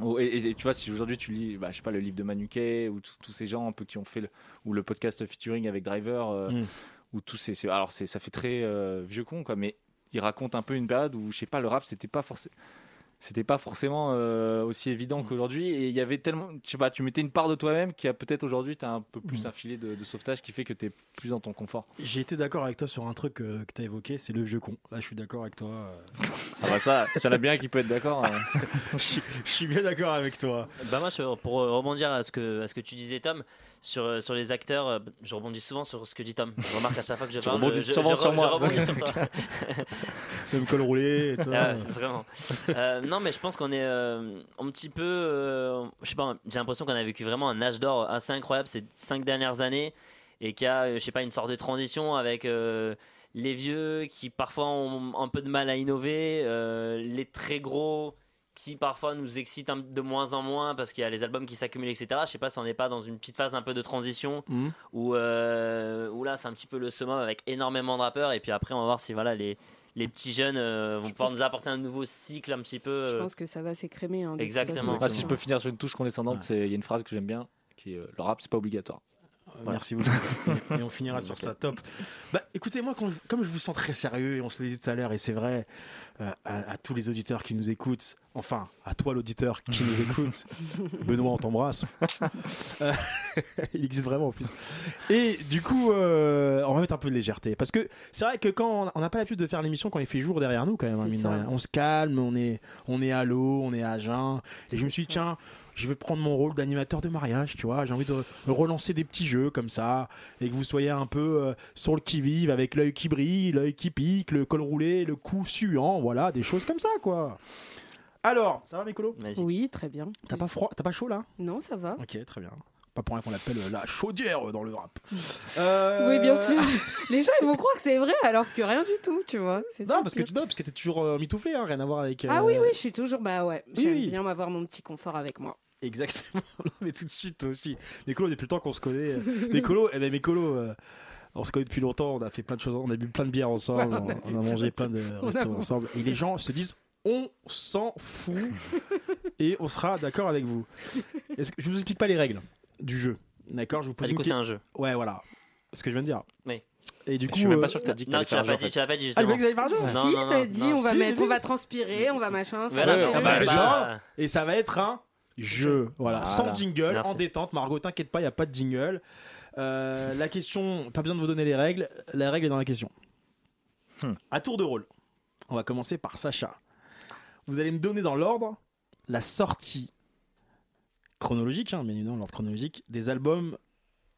au- et, et- et tu vois, si aujourd'hui tu lis, bah, je sais pas, le livre de Manuquet ou tous ces gens un peu qui ont fait le, ou le podcast featuring avec Driver, euh, Mm. ou tous ces, alors ça fait très vieux con quoi, mais il raconte un peu une période où je sais pas, le rap c'était pas forcément, c'était pas forcément euh, aussi évident qu'aujourd'hui, et il y avait tellement, je sais pas, tu mettais une part de toi-même qui a peut-être aujourd'hui t'as un peu plus Mm. un filet de, de sauvetage qui fait que t'es plus dans ton confort. J'ai été d'accord avec toi sur un truc euh, que tu as évoqué, c'est le vieux con. Là, je suis d'accord avec toi. euh. <laughs> Ah bah ça, ça l'a bien qui peut être d'accord. hein. <laughs> je, suis, je suis bien d'accord avec toi. Bah moi, pour rebondir à ce que, à ce que tu disais, Tom, sur, euh, sur les acteurs, euh, je rebondis souvent sur ce que dit Tom. Je remarque à chaque fois que je <laughs> parle, rebondis je, je- souvent je- sur je moi. rebondis sur toi. <laughs> <laughs> Même col roulé et tout. Ah, vraiment. Euh, non, mais je pense qu'on est euh, un petit peu. euh, je sais pas, j'ai l'impression qu'on a vécu vraiment un âge d'or assez incroyable ces cinq dernières années et qu'il y a, je sais pas, une sorte de transition avec les vieux qui parfois ont un peu de mal à innover, les très gros qui parfois nous excitent un- de moins en moins parce qu'il y a les albums qui s'accumulent, etc. Je sais pas si on n'est pas dans une petite phase un peu de transition Mhm. où, euh, où là c'est un petit peu le summum avec énormément de rappeurs et puis après on va voir si voilà les, les petits jeunes euh, vont pouvoir nous apporter un nouveau cycle un petit peu Je euh, pense que ça va s'écrémer. hein, Exactement. façon. Ah, si je peux finir sur une touche condescendante, Ouais. il y a une phrase que j'aime bien qui est euh, le rap c'est pas obligatoire. Merci beaucoup. <laughs> et on finira sur ça, top. Bah, écoutez, moi, comme je vous sens très sérieux, et on se le dit tout à l'heure, et c'est vrai, euh, à, à tous les auditeurs qui nous écoutent, enfin, à toi l'auditeur qui nous <laughs> écoute, Benoît, on t'embrasse. <laughs> Euh, il existe vraiment en plus. Et du coup, euh, on va mettre un peu de légèreté. Parce que c'est vrai que quand on- n'a pas l'habitude de faire l'émission quand il fait jour derrière nous, quand même, hein, C'est mine de ça. rien. On se calme, on est, on est à l'eau, on est à jeun. Et je me suis dit, tiens, je vais prendre mon rôle d'animateur de mariage, tu vois. J'ai envie de relancer des petits jeux comme ça et que vous soyez un peu euh, sur le qui-vive avec l'œil qui brille, l'œil qui pique, le col roulé, le cou suant, voilà, des choses comme ça, quoi. Alors, ça va, mes colos. Oui, très bien. T'as pas froid T'as pas chaud là? Non, ça va. Ok, très bien. Pas pour rien qu'on l'appelle euh, la chaudière euh, dans le rap. Euh, Oui, bien sûr. <laughs> Les gens, ils vont croire que c'est vrai alors que rien du tout, tu vois. Ça Non, parce que tu non, parce que t'es toujours euh, mitouflé, hein, rien à voir avec. Ah oui, oui, je suis toujours. Bah ouais, Oui, j'aime oui. bien m'avoir mon petit confort avec moi. Exactement. <laughs> Non, mais tout de suite aussi. Les colos, depuis le temps qu'on se connaît. euh, <laughs> mes colos, eh ben, mes colos, euh, on se connaît depuis longtemps. On a fait plein de choses. On a bu plein de bières ensemble. Ouais, on on, a on a mangé plein de On restos ensemble. Et les gens se disent, on s'en fout <laughs> et on sera d'accord avec vous. Est-ce que- je vous explique pas les règles du jeu. D'accord, je vous Ah, pose du une coup, c'est un jeu. Ouais, voilà. Ce que je viens de dire. Oui. Et du Je coup, suis même euh, pas sûr que t'as dit que Non, tu l'as pas en dit, fait. tu l'as pas dit Ah, justement. vous voulez que un jeu Non, si, t'as dit, non. on va Si, mettre, on va transpirer, on va machin. Ça va, Ouais, ah bah, déjà, Et ça va être un jeu. Voilà, Voilà. sans jingle, Merci. en détente. Margot, t'inquiète pas, il n'y a pas de jingle. Euh, la question, pas besoin de vous donner les règles. La règle est dans la question. Hmm. À tour de rôle, on va commencer par Sacha. Vous allez me donner dans l'ordre la sortie chronologique, hein, bien évidemment, l'ordre chronologique, des albums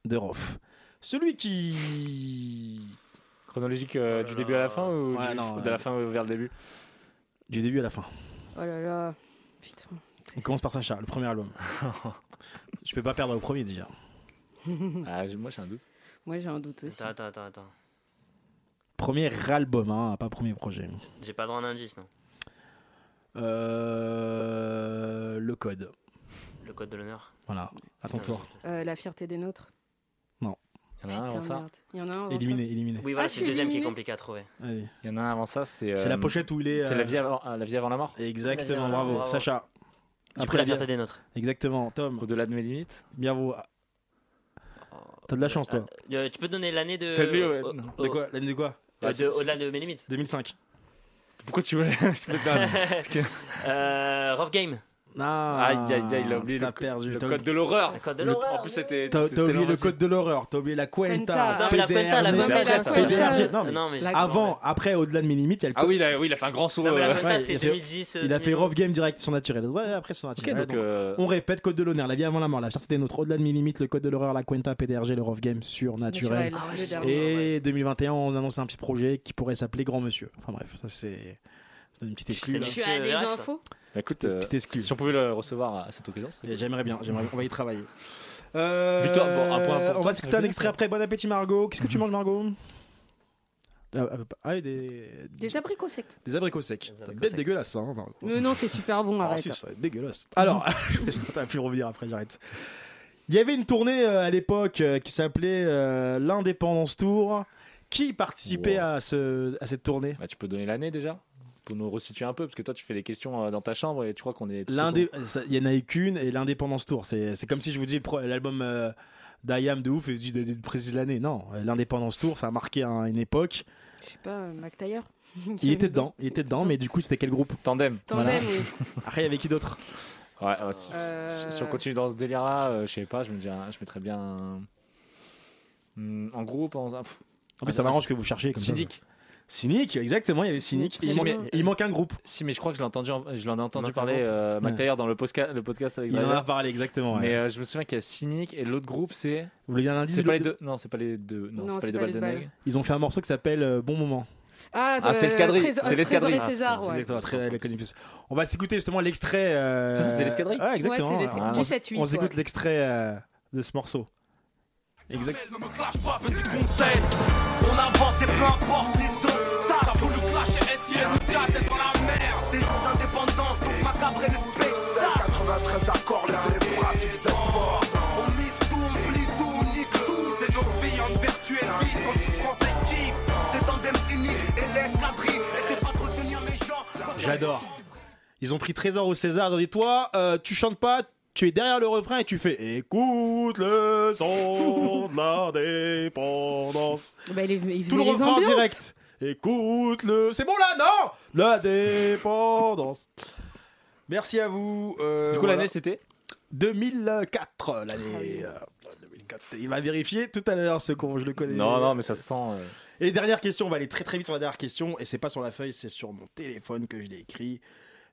de Rof. Celui qui. Chronologique euh, du début à la fin ou Ouais, du- non, de euh, la fin vers le début? Du début à la fin. Oh là là. Putain. On commence par Sacha, le premier album. <laughs> Je peux pas perdre le premier déjà. <laughs> Ah, moi j'ai un doute. Moi, j'ai un doute aussi. Attends, attends, attends. Premier album, hein, pas premier projet. J'ai pas le droit à un indice, non. Euh, le code. Le code de l'honneur. Voilà, à ton tour. Euh, la fierté des nôtres. Il y en a un avant ça. Il y en a un avant Éliminé, éliminé. Oui, voilà, Ah, c'est le deuxième qui est compliqué à trouver. Allez. Il y en a un avant ça, c'est. C'est euh, la pochette où il est. C'est euh, la vie avant, ah, la vie avant la mort. Exactement, bravo. Sacha. Coup, la fierté des nôtres. Exactement, Tom. Au-delà de mes limites. Bien vous. T'as de la chance, toi. Euh, tu peux donner l'année de. T'as lu, ouais. De quoi? L'année de quoi? Euh, de- Au-delà de mes limites. 2005. Pourquoi tu voulais <laughs> je te <laughs> Euh, Rough Game. Ah, Aïe aïe aïe, il a oublié le, perdu. le code de l'horreur. Le code de Le- l'horreur. En plus, c'était. T'as oublié le code de l'horreur, t'as oublié la Cuenta. Non, mais la Cuenta, la Cuenta. Non, mais avant, après, au-delà de mes limites, il y a le Ah oui, il a, oui, il a fait un grand saut. Non, mais la Cuenta, ouais, c'était il a fait- 2010. Il a fait 2011. Rough Game direct sur naturel. Ouais, après sur Ok, naturel. donc. Donc, euh, On répète code de l'honneur, la vie avant la mort, la fierté des nôtres, au-delà de mes limites, le code de l'horreur, la Cuenta, PDRG, le Rough Game sur naturel. Naturel, le dernier. Et 2021, on annonce un petit projet qui pourrait s'appeler Grand Monsieur. Enfin bref, ça c'est une petite exclue. Tu as des ça. infos bah, écoute, Petite- euh, petite exclue. si on pouvait le recevoir à cette occasion. Et J'aimerais bien, j'aimerais. On va y travailler. Euh, Victoire, bon, un point pour on va s'écouter un extrait après. Bon appétit, Margot. Qu'est-ce que tu manges, Margot? Ah, ah, ah des, Des abricots secs. des abricots secs. Des C'est abricots bête secs. dégueulasse. Hein. Mais non, c'est super bon, Ah, arrête. si, ça va être dégueulasse. Alors, <laughs> t'as pu revenir après, j'arrête. Il y avait une tournée euh, à l'époque euh, qui s'appelait euh, l'Indépendance Tour. Qui participait Wow. à, ce, à cette tournée? Bah, tu peux donner l'année déjà? Pour nous resituer un peu parce que toi tu fais des questions euh, dans ta chambre et tu crois qu'on est Il y en a eu qu'une et l'Indépendance Tour. C'est c'est comme si je vous dis l'album euh, d'Ayam de ouf et je dis de, de- de préciser l'année. Non, l'Indépendance Tour, ça a marqué un- une époque. Je sais pas, euh, Mac Taylor. Il était dedans, il était dedans, mais du coup, c'était quel groupe? Tandem. Tandem, Voilà. oui. <laughs> Après, il y avait qui d'autre? Ouais, si, Euh, si- on continue dans ce délire là, je sais pas, je me dirais, je mettrais bien un- Hmm, en groupe, en. pff, En plus, ça m'arrange que vous cherchiez comme ça. Cynique. Cynique, exactement, il y avait Cynique. Il, manque, bien. il manque un groupe. Si, mais je crois que je l'ai entendu, en- je l'en ai entendu parler euh. Mac dans le podcast, le podcast avec Il en a parlé, exactement. ouais. Mais euh, je me souviens qu'il y a Cynic et l'autre groupe c'est. Vous voulez dire un indice C'est pas les le- deux. Non, c'est pas les deux. Non, Non, c'est pas les deux balles de. Ils ont fait un morceau qui s'appelle euh, Bon Moment. Ah, Ah, c'est l'escadrille, c'est l'escadrille. Et César, C'est ouais. On va s'écouter justement l'extrait. euh, c'est l'escadrille Ouais, exactement. L'escadrille. On- Du 7-8, On s'écoute l'extrait de ce morceau. Exact. Ne me clash pas, petit conseil. On avance et peu importe J'adore. Ils ont pris Trésor au César. Ils ont dit Toi, euh, tu chantes pas, tu es derrière le refrain et tu fais Écoute le son de l'indépendance. Bah, il, est- il Tout le refrain en ambiances. direct. Écoute le. C'est bon là, non? L'indépendance. Merci à vous. euh, Du coup, voilà. l'année c'était 2004, l'année. 2004. Il va vérifier tout à l'heure ce con, je le connais. Non, non, mais ça se sent. euh, Et dernière question, on va aller très très vite sur la dernière question, et c'est pas sur la feuille, c'est sur mon téléphone que je l'ai écrit.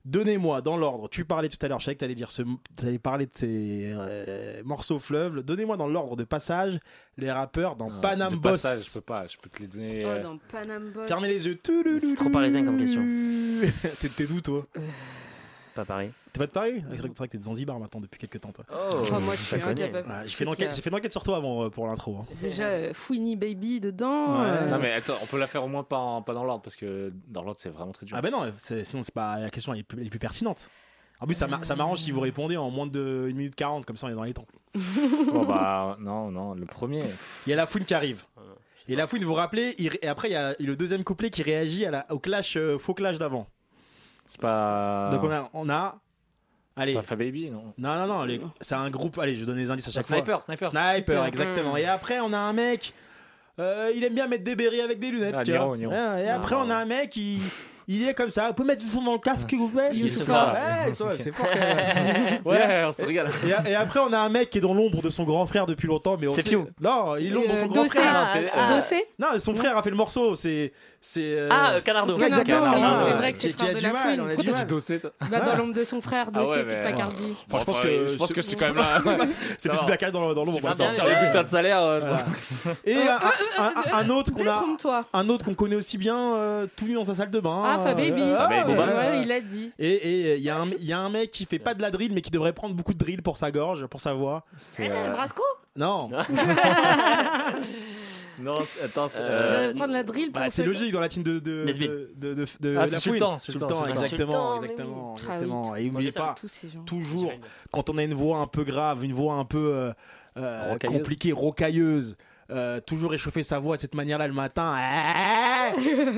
Donnez-moi dans l'ordre, tu parlais tout à l'heure, je savais que tu allais, dire ce, t'allais parler de ces euh, morceaux fleuves. Donnez-moi dans l'ordre de passage les rappeurs dans euh, Panam de Boss. passage, je peux pas, je peux te les donner. Oh, euh, dans Panam Boss. Fermez les yeux. C'est trop parisien comme question. <laughs> T'es- T'es d'où toi? <laughs> Pas Paris. T'es pas de Paris C'est vrai que- c'est vrai que t'es de Zanzibar maintenant depuis quelques temps toi. Oh, Enfin, moi, je suis incapable. Ouais, j'ai Je fait une enquête, a- j'ai fait une enquête sur toi avant euh, pour l'intro. hein. Déjà, euh, Fouini Baby dedans. Ouais. euh, Non, mais attends, on peut la faire au moins pas, en- pas dans l'ordre parce que dans l'ordre c'est vraiment très dur. Ah ben non, c'est- sinon c'est pas la question elle est plus, elle est plus pertinente. En plus ça m'a- ça m'arrange si vous répondez en moins de 1 minute 40 comme ça on est dans les temps. <laughs> Bon, bah, non, non, le premier. Il y a la fouine qui arrive. Et la fouine, vous vous rappelez, il et après il y a le deuxième couplet qui réagit à la, au clash, euh, faux clash d'avant. C'est pas. Donc on a, on a, allez, Pas Fa Baby, non. non non non, les- c'est un groupe. Allez, je vais donner des indices à chaque fois. sniper, sniper. Sniper, Sniper. exactement. Et après on a un mec, euh, il aime bien mettre des bérets avec des lunettes. Ah, tu Niro, vois. Niro. Et après Ah. on a un mec qui il est comme ça. Vous pouvez mettre du son dans le casque, s'il vous plaît Youssoupha. Ouais, ça, c'est fort. quand même. <laughs> Ouais, on se régale. Et, et après, on a un mec qui est dans l'ombre de son grand frère depuis longtemps, mais on C'est Fiu. Non, il est l'ombre de son euh, grand frère. Ah, Ah, euh, Dossé Non, son frère a fait le morceau. C'est, c'est. euh, Ah, euh, Canardo. ouais, Ah, c'est vrai que c'est frère de du la mal, fouine. on a Pourquoi du t'as dossé. Bah, dans l'ombre de son frère, Ah Dossé, ouais, puis Pacardi. Je pense que je pense ce- que c'est quand même là. C'est plus va. Black dans, l'ombre. Ça. bien, Sortir les bulletins de salaire. euh, Voilà. Et un, un- un- un autre qu'on a. <laughs> Un autre qu'on connaît aussi bien, euh, tout nu dans sa salle de bain. Ah, Fa Baby. Euh, Fa Baby. ouais, Ouais, ouais. il a dit. Et euh, il y, a un- il y a un mec qui fait pas de la drill, mais qui devrait prendre beaucoup de drill pour sa gorge, pour sa voix. C'est Eh, euh, Brasco Non. Non, <laughs> attends, c'est, Tu euh, dois prendre la drill pour Bah, c'est logique dans la team de de de, de, de, de Ah, la. Sultan, Sultan, Sultan, exactement, exactement, oui. exactement. Ah Et n'oubliez pas, toujours quand on a une voix un peu grave, une voix un peu euh, euh, Rocailleuse. compliquée, rocailleuse. Euh, toujours réchauffer sa voix de cette manière-là le matin.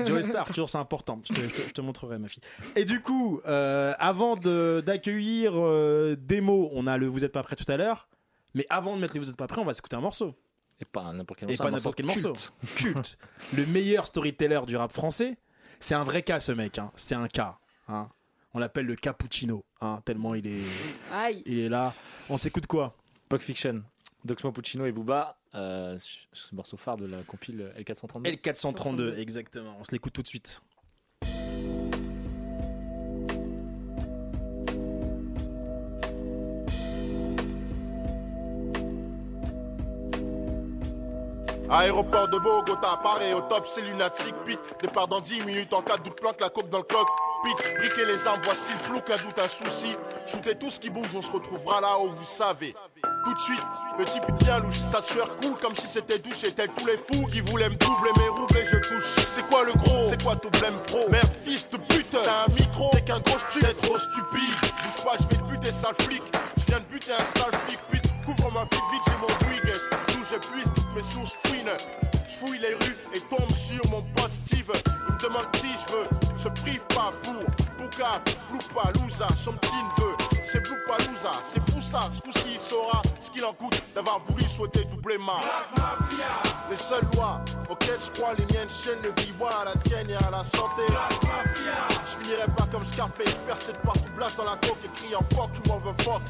Joey Star, toujours c'est important. Je te, je te- je te montrerai ma fille. Et du coup, euh, avant de- d'accueillir euh, des mots, on a le Vous êtes pas prêt tout à l'heure. Mais avant de mettre le Vous êtes pas prêt, on va s'écouter un morceau. Et pas n'importe quel Et morceau. pas n'importe quel morceau culte. Culte. <laughs> le meilleur storyteller du rap français. C'est un vrai cas, ce mec. hein. C'est un cas. hein. On l'appelle le cappuccino. hein, tellement il est, Aïe. il est là. On s'écoute quoi? Pulp Fiction. Doxmo Puccino et Booba, euh, ce morceau phare de la compile L432. L432, exactement. On se l'écoute tout de suite. Aéroport de Bogota, Paris au top, c'est lunatique, pit. Départ dans 10 minutes en cas de doute, planque la coque dans le coq. Pit, briquez les armes, voici le plouc, un doute, un souci. Shootez tout ce qui bouge, on se retrouvera là où vous savez. Tout de suite, le type il tient louche, sa sueur coule comme si c'était douche. Et tel tous les fous qui voulaient me doubler mes roubles et je touche. C'est quoi le gros? C'est quoi ton blême pro? Merde, fils de pute, t'as un micro, t'es qu'un gros stu, t'es trop stupide. Bouge pas, je vais te buter, sale flic. Je viens de buter un sale flic, pute. Couvre ma vite, vite, j'ai mon Brigues. D'où j'épuise toutes mes sources fouines. Je fouille les rues et tombe sur mon pote Steve. Il me demande qui je veux. Se prive pas pour Bouka, Loupa, son petit neveu. C'est Loupa, c'est fou ça. Ce coup-ci, il saura ce qu'il en coûte d'avoir voulu souhaiter doubler ma. Les seules lois auxquelles je crois, les miennes chaînes de vie, à la tienne et à la santé. Je finirai pas comme Scarface, percé de partout, blast dans la coque et criant fuck, tu m'en veux fuck.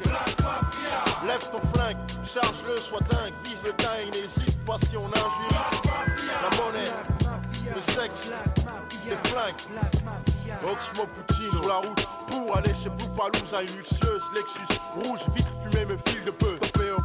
Lève ton flingue, charge-le, sois dingue, vise le teint, n'hésite pas si on injure. La monnaie, le sexe, les flingues. Oxmo Puccino sur la route pour aller chez Blue Palouza, une luxueuse Lexus rouge, vitre fumée, me file de peu.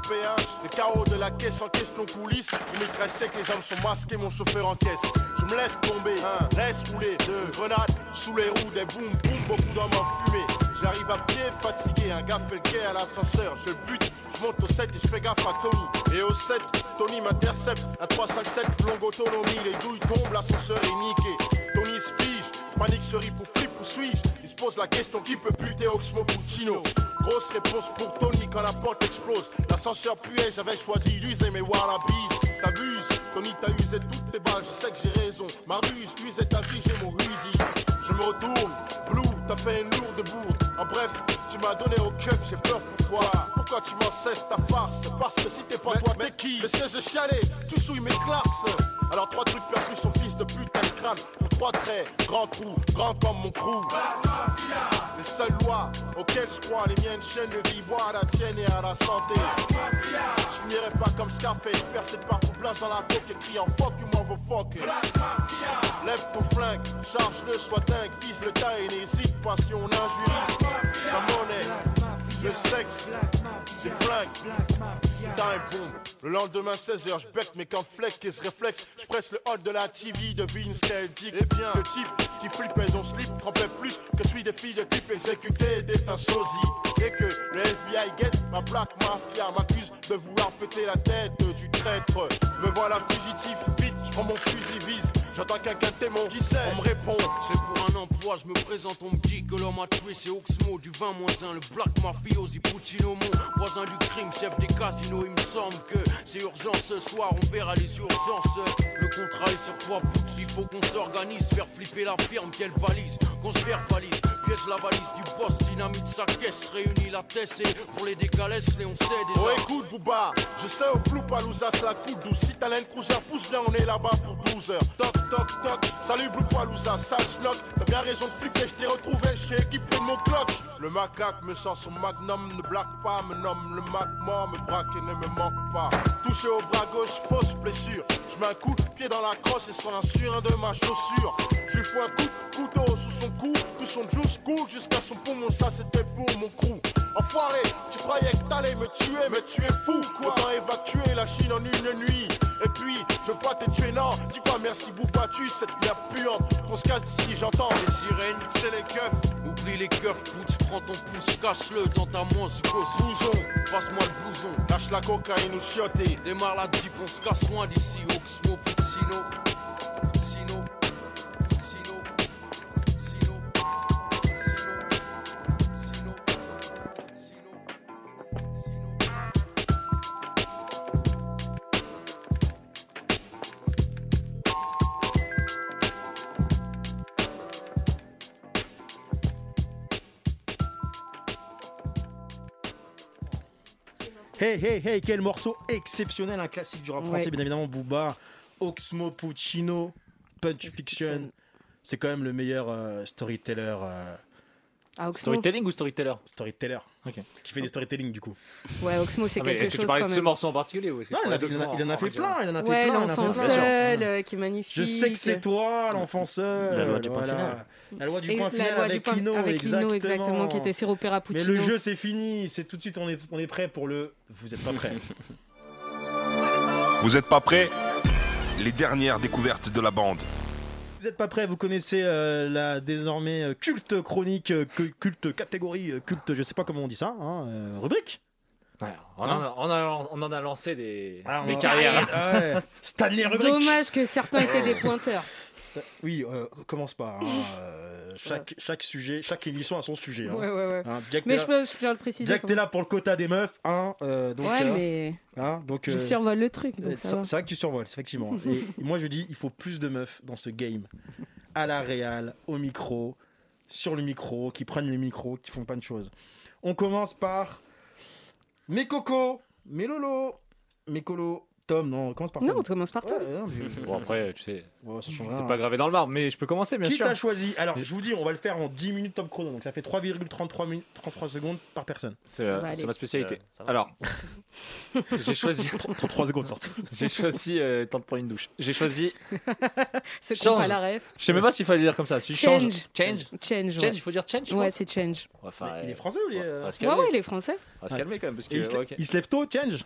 Péage, les carreaux de la caisse en question coulisse. Il est très sec, les hommes sont masqués, mon chauffeur en caisse. Je me laisse tomber, un, laisse rouler, deux, grenades sous les roues, des boum boum, beaucoup d'hommes en fumée. J'arrive à pied, fatigué, un gars fait le quai à l'ascenseur, je bute. Je monte au 7 et je fais gaffe à Tony. Et au 7, Tony m'intercepte. Un 357, longue autonomie. Les douilles tombent, l'ascenseur est niqué. Tony se fige, panique se rit pour flip ou suis-je se pose la question qui peut buter Oxmo Puccino? Grosse réponse pour Tony quand la porte explose. L'ascenseur puait, j'avais choisi l'user, mais Wallabies. T'abuses, Tony t'as usé toutes tes balles, je sais que j'ai raison. Ma ruse, usé ta vie, j'ai mon rusi. Je me retourne, Blue, t'as fait une lourde bourde. En bref, tu m'as donné au keuf, j'ai peur pour toi. Pourquoi tu m'en cesses ta farce? Parce que si t'es pas toi, t'es qui? Le siège de chialer, tout souille mes clarks. Alors trois trucs perdus, son fils de putain de crâne. Pour trois traits, grand trou, grand comme mon crew. Les seules lois auxquelles je crois, les miennes chaînes de vie, moi à la tienne et à la santé. Je finirai pas comme Scarface, percé de partout, blanche dans la coque et crie en fuck, you m'en veux fuck. Lève ton flingue, charge-le, sois dingue, vise le tas et n'hésite pas si on injurie. La monnaie, le sexe, les flingues. Time boom. Le lendemain 16h, je bec mes camps fleck et ce réflexe. Je presse le hot de la TV, devine ce qu'elle dit. Et bien, le type qui flippait son slip trempait plus que celui des filles de clip exécutées d'être un sosie. Et que le FBI guette ma black mafia m'accuse de vouloir péter la tête du traître. Me voilà fugitif, vite, je prends mon fusil vise. J'entends quelqu'un témoin qui sait, on me répond. C'est pour un emploi, je me présente, on me dit que l'homme a tué, c'est Oxmo du 20 1, le Black Mafiosi mon voisin du crime, chef des casinos. Il me semble que c'est urgent ce soir, on verra les urgences. Le contrat est sur toi, il faut qu'on s'organise, faire flipper la firme, qu'elle balise, qu'on se verbalise, la valise du boss, dynamite sa caisse, réunit la tête et pour les décalesses, les on sait déjà. Oh écoute Booba, je sais au flou Palouza la coupe douce. Si t'as Cruiser pousse bien on est là-bas pour 12 heures. Toc toc toc, salut Blue Palouza, sale schnock T'as bien raison de flipper, je t'ai retrouvé chez équipé de mon clock Le macaque me sort son magnum, ne blague pas, me nomme le mac mort, me braque et ne me manque pas. Touché au bras gauche, fausse blessure. Je mets un coup de pied dans la crosse et sur un surin de ma chaussure. Je lui fous un coup de couteau sous son cou, tout son juice coule jusqu'à son poumon, ça c'était pour mon crew Enfoiré, tu croyais que t'allais me tuer, mais tu es fou quoi. Autant évacuer la Chine en une nuit? Et puis, je veux pas te tuer, non. Dis pas merci, tu cette merde puante. Qu'on se casse d'ici, j'entends. Les sirènes, C'est les keufs. oublie les keufs, foot, prends ton pouce, cache-le dans ta manche gauche. Blouson, Passe-moi le blouson. lâche la cocaïne ou chioté. Démarre la jeep, on se casse loin d'ici. Oxmo. Puccino. Hey, hey, hey, quel morceau exceptionnel, un classique du rap Ouais. français, bien évidemment, Booba, Oxmo Puccino, Punch Fiction. C'est quand même le meilleur euh, storyteller. euh, Ah, Oxmo. Storytelling ou storyteller storyteller. Ok. Qui fait des storytelling du coup. Ouais, Oxmo, c'est Ah, mais quelque Est-ce que tu parlais quand de ce même. morceau en particulier ou est-ce que Non, tu il, en a parlais il en a- il en a fait plein, il en a fait Ouais, plein. il en a l'enfant fait plein. seul, euh, qui est magnifique. Je sais que c'est toi, l'enfant seul. La loi du point final. La loi du Et point la final loi du avec point- Lino, avec Lino, exactement. exactement, qui était sirop Mais Puccino. le jeu c'est fini, c'est tout de suite on est, on est prêt pour le. Vous êtes pas prêts. <laughs> Vous êtes pas prêts? Les dernières découvertes de la bande. Vous êtes pas prêts, vous connaissez euh, la désormais euh, culte chronique, euh, culte catégorie, culte, je sais pas comment on dit ça, hein, euh, rubrique Ouais, on, en a, on, a, on en a lancé des, Ah, des carrières. Ah ouais. <laughs> Stanley rubrique Dommage que certains étaient des <laughs> pointeurs. Oui, euh, commence pas. hein, euh, chaque, chaque sujet, chaque émission a son sujet. hein. Ouais, ouais, ouais. Hein, Mais je peux, je le préciser. Quand t'es là pour le quota des meufs, hein, euh, donc, Ouais, euh, mais hein, donc, je euh, survole le truc. c'est vrai que tu survoles, effectivement. <laughs> Et moi, je dis, il faut plus de meufs dans ce game. À la réal, au micro, sur le micro, qui prennent le micro, qui font plein de choses. On commence par mes cocos, mes lolos, mes colos. Tom, non, on commence par Non, Tom. on commence par. Ouais, non, mais- Bon, après, tu sais, Ouais, ça change c'est pas gravé dans le marbre, mais je peux commencer, bien Qui sûr. t'a choisi? Alors, je vous dis, on va le faire en 10 minutes top chrono. Donc, ça fait 3,33 minutes- 33 secondes par personne. C'est Ça euh, c'est ma spécialité. Euh, ça va. Alors, <laughs> j'ai choisi, 33 secondes, sorti. j'ai choisi, euh, temps de prendre une douche. J'ai choisi, <laughs> C'est qu'on Change. pas la ref. je sais même pas s'il fallait dire comme ça. Si je Change. change, change, Change. change, ouais. il faut dire change. je Ouais, pense. c'est change. Enfin, il euh, est français ou il est. on euh, va se Ouais, calmer. ouais, il est français. On va se calmer quand même parce que. et il, se, ouais, ok. il se lève tôt, change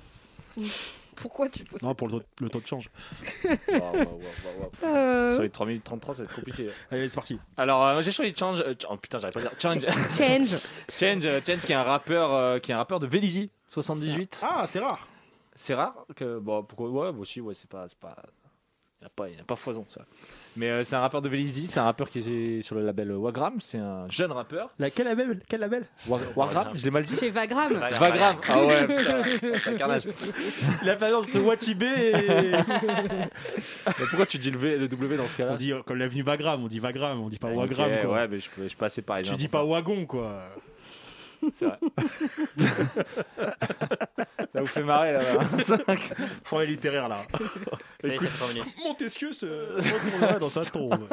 Pourquoi tu poses Non, pour le taux, le taux de change. Waouh, waouh, waouh, waouh, waouh. Euh, Sur les 3 minutes 33, ça va être compliqué. Allez, c'est parti. Alors, euh, j'ai choisi Change. euh, oh putain, j'arrive pas à dire. Change. Change. <laughs> Change, euh, Change, qui est un rappeur, euh, qui est un rappeur de Vélizy, 78. Ah, c'est rare. C'est rare que. Bon, pourquoi Ouais, moi aussi, ouais, c'est pas. c'est pas... Il n'y a, pas- il y a pas foison, ça. Mais euh, c'est un rappeur de Vélizy, c'est un rappeur qui est sur le label Wagram, c'est un jeune rappeur. La, quel label, quel label? Wa- Wagram, je l'ai mal dit Chez Vagram. Vagram Ah ouais, <laughs> putain, c'est un carnage. La variante entre Watibé et. <laughs> Mais pourquoi tu dis le, v, le W dans ce cas-là? On dit euh, comme l'avenue Vagram, on dit Vagram, on dit pas Wagram. quoi. Ouais, mais je, je suis pas assez parisien. tu dis pas Wagon quoi. Ça. <laughs> Ça vous fait marrer là. Sans <laughs> les littéraires là. Ça y est, ça fait 3 minutes. Montesquieu se <laughs> retournera dans sa tombe.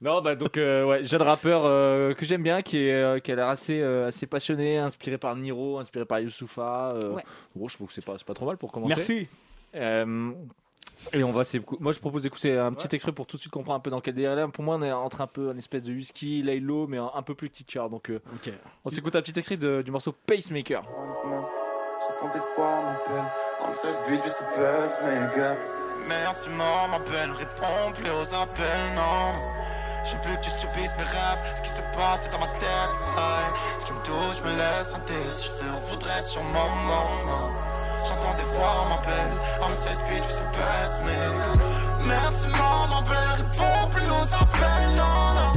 Non, bah donc, euh, ouais, jeune rappeur euh, que j'aime bien, qui, est, euh, qui a l'air assez, euh, assez passionné, inspiré par Niro, inspiré par Youssoufa. euh, Ouais. Bon, je trouve que c'est pas, c'est pas trop mal pour commencer. Merci. Et on va Moi, je propose d'écouter un petit extrait pour tout de suite comprendre un peu dans quel délire. Pour moi, on est entre un peu un espèce de husky, Laylo, mais un, un peu plus petit cœur. Donc, euh, Ok. on s'écoute un petit extrait de- du morceau Pacemaker. J'entends des fois on m'appelle Ramsès but je sais pacemaker Merde c'est mort ma belle Réponds plus aux appels non Je veux plus que tu subisses mes rêves Ce qui se passe c'est dans ma tête ouais. Ce qui me touche me laisse indice Je te voudrais sûrement non non J'entends des voix on m'appelle. Ramsès but je sais pacemaker Merde c'est mort ma belle Réponds plus aux appels non non.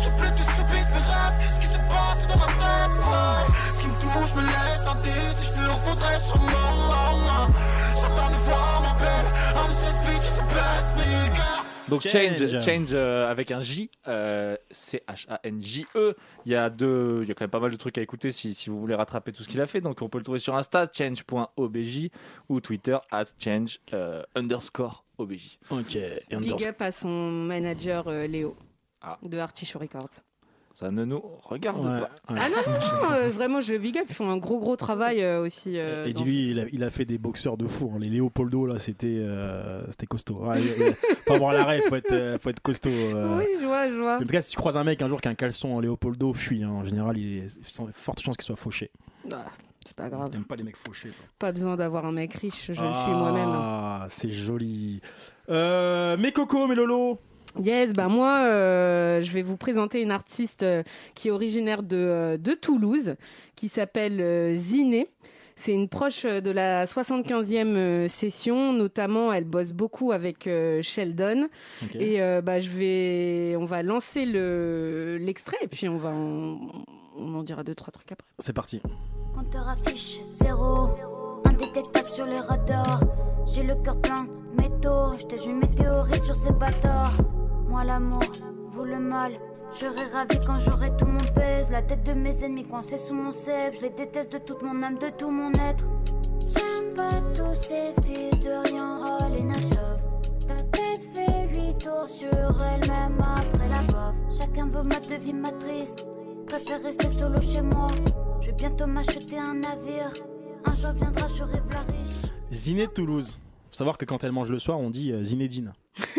Je veux plus tu subisses mes rêves Ce qui se passe dans ma tête ouais. Ce qui me touche me laisse indice Si je te le faudrais sûrement J'entends des voix m'appellent I'm so speed, tu sais pacemaker Donc Change. Change, euh, avec un J, euh, C-H-A-N-J-E. Il y a deux, il y a quand même pas mal de trucs à écouter si, si vous voulez rattraper tout ce qu'il a fait. Donc on peut le trouver sur Insta, change.obj ou Twitter at change euh, underscore obj. Ok. Big up à son manager euh, Léo Ah. de Artichaut Records. Ça ne nous regarde Ouais, pas. ouais. Ah non, non, non, euh, <laughs> vraiment, je le big up. Ils font un gros, gros travail euh, aussi. euh, Et dans- dis-lui, il a, il a fait des boxeurs de fou. hein. Les Léopoldo, là, c'était euh, c'était costaud. Ouais, faut avoir l'arrêt, faut être, euh, faut être costaud. euh. Oui, je vois, je vois. En tout cas, si tu croises un mec un jour qui a un caleçon en Léopoldo, fuis. hein. En général, il est il y a forte chance qu'il soit fauché. Ah, c'est pas grave. T'aimes pas les mecs fauchés, toi. Pas besoin d'avoir un mec riche, je le suis moi-même. Ah, c'est joli. Euh, mes cocos, mes lolos. Yes, bah moi, euh, je vais vous présenter une artiste euh, qui est originaire de, euh, de Toulouse, qui s'appelle Ziné. C'est une proche de la 75e euh, session, notamment elle bosse beaucoup avec euh, Sheldon. Et euh, bah, je vais, on va lancer le l'extrait et puis on va, en- on en dira deux trois trucs après. C'est parti. Compteur affiche zéro, indétectable sur les radars. J'ai le cœur plein de métaux, j'étais une météorite sur ces bâtards. Moi l'amour, vous le mal. Je ravi quand j'aurai tout mon pèse. La tête de mes ennemis coincée sous mon cèpe. Je les déteste de toute mon âme, de tout mon être. J'aime pas tous ces fils de rien, oh les nachos. Ta tête fait huit tours sur elle-même après la baffe. Chacun veut ma devine ma triste. Préfère rester solo chez moi. Je vais bientôt m'acheter un navire. Un jour viendra, je rêve la riche. Ziné de Toulouse. Faut savoir que quand elle mange le soir, on dit euh, Zinédine. <laughs>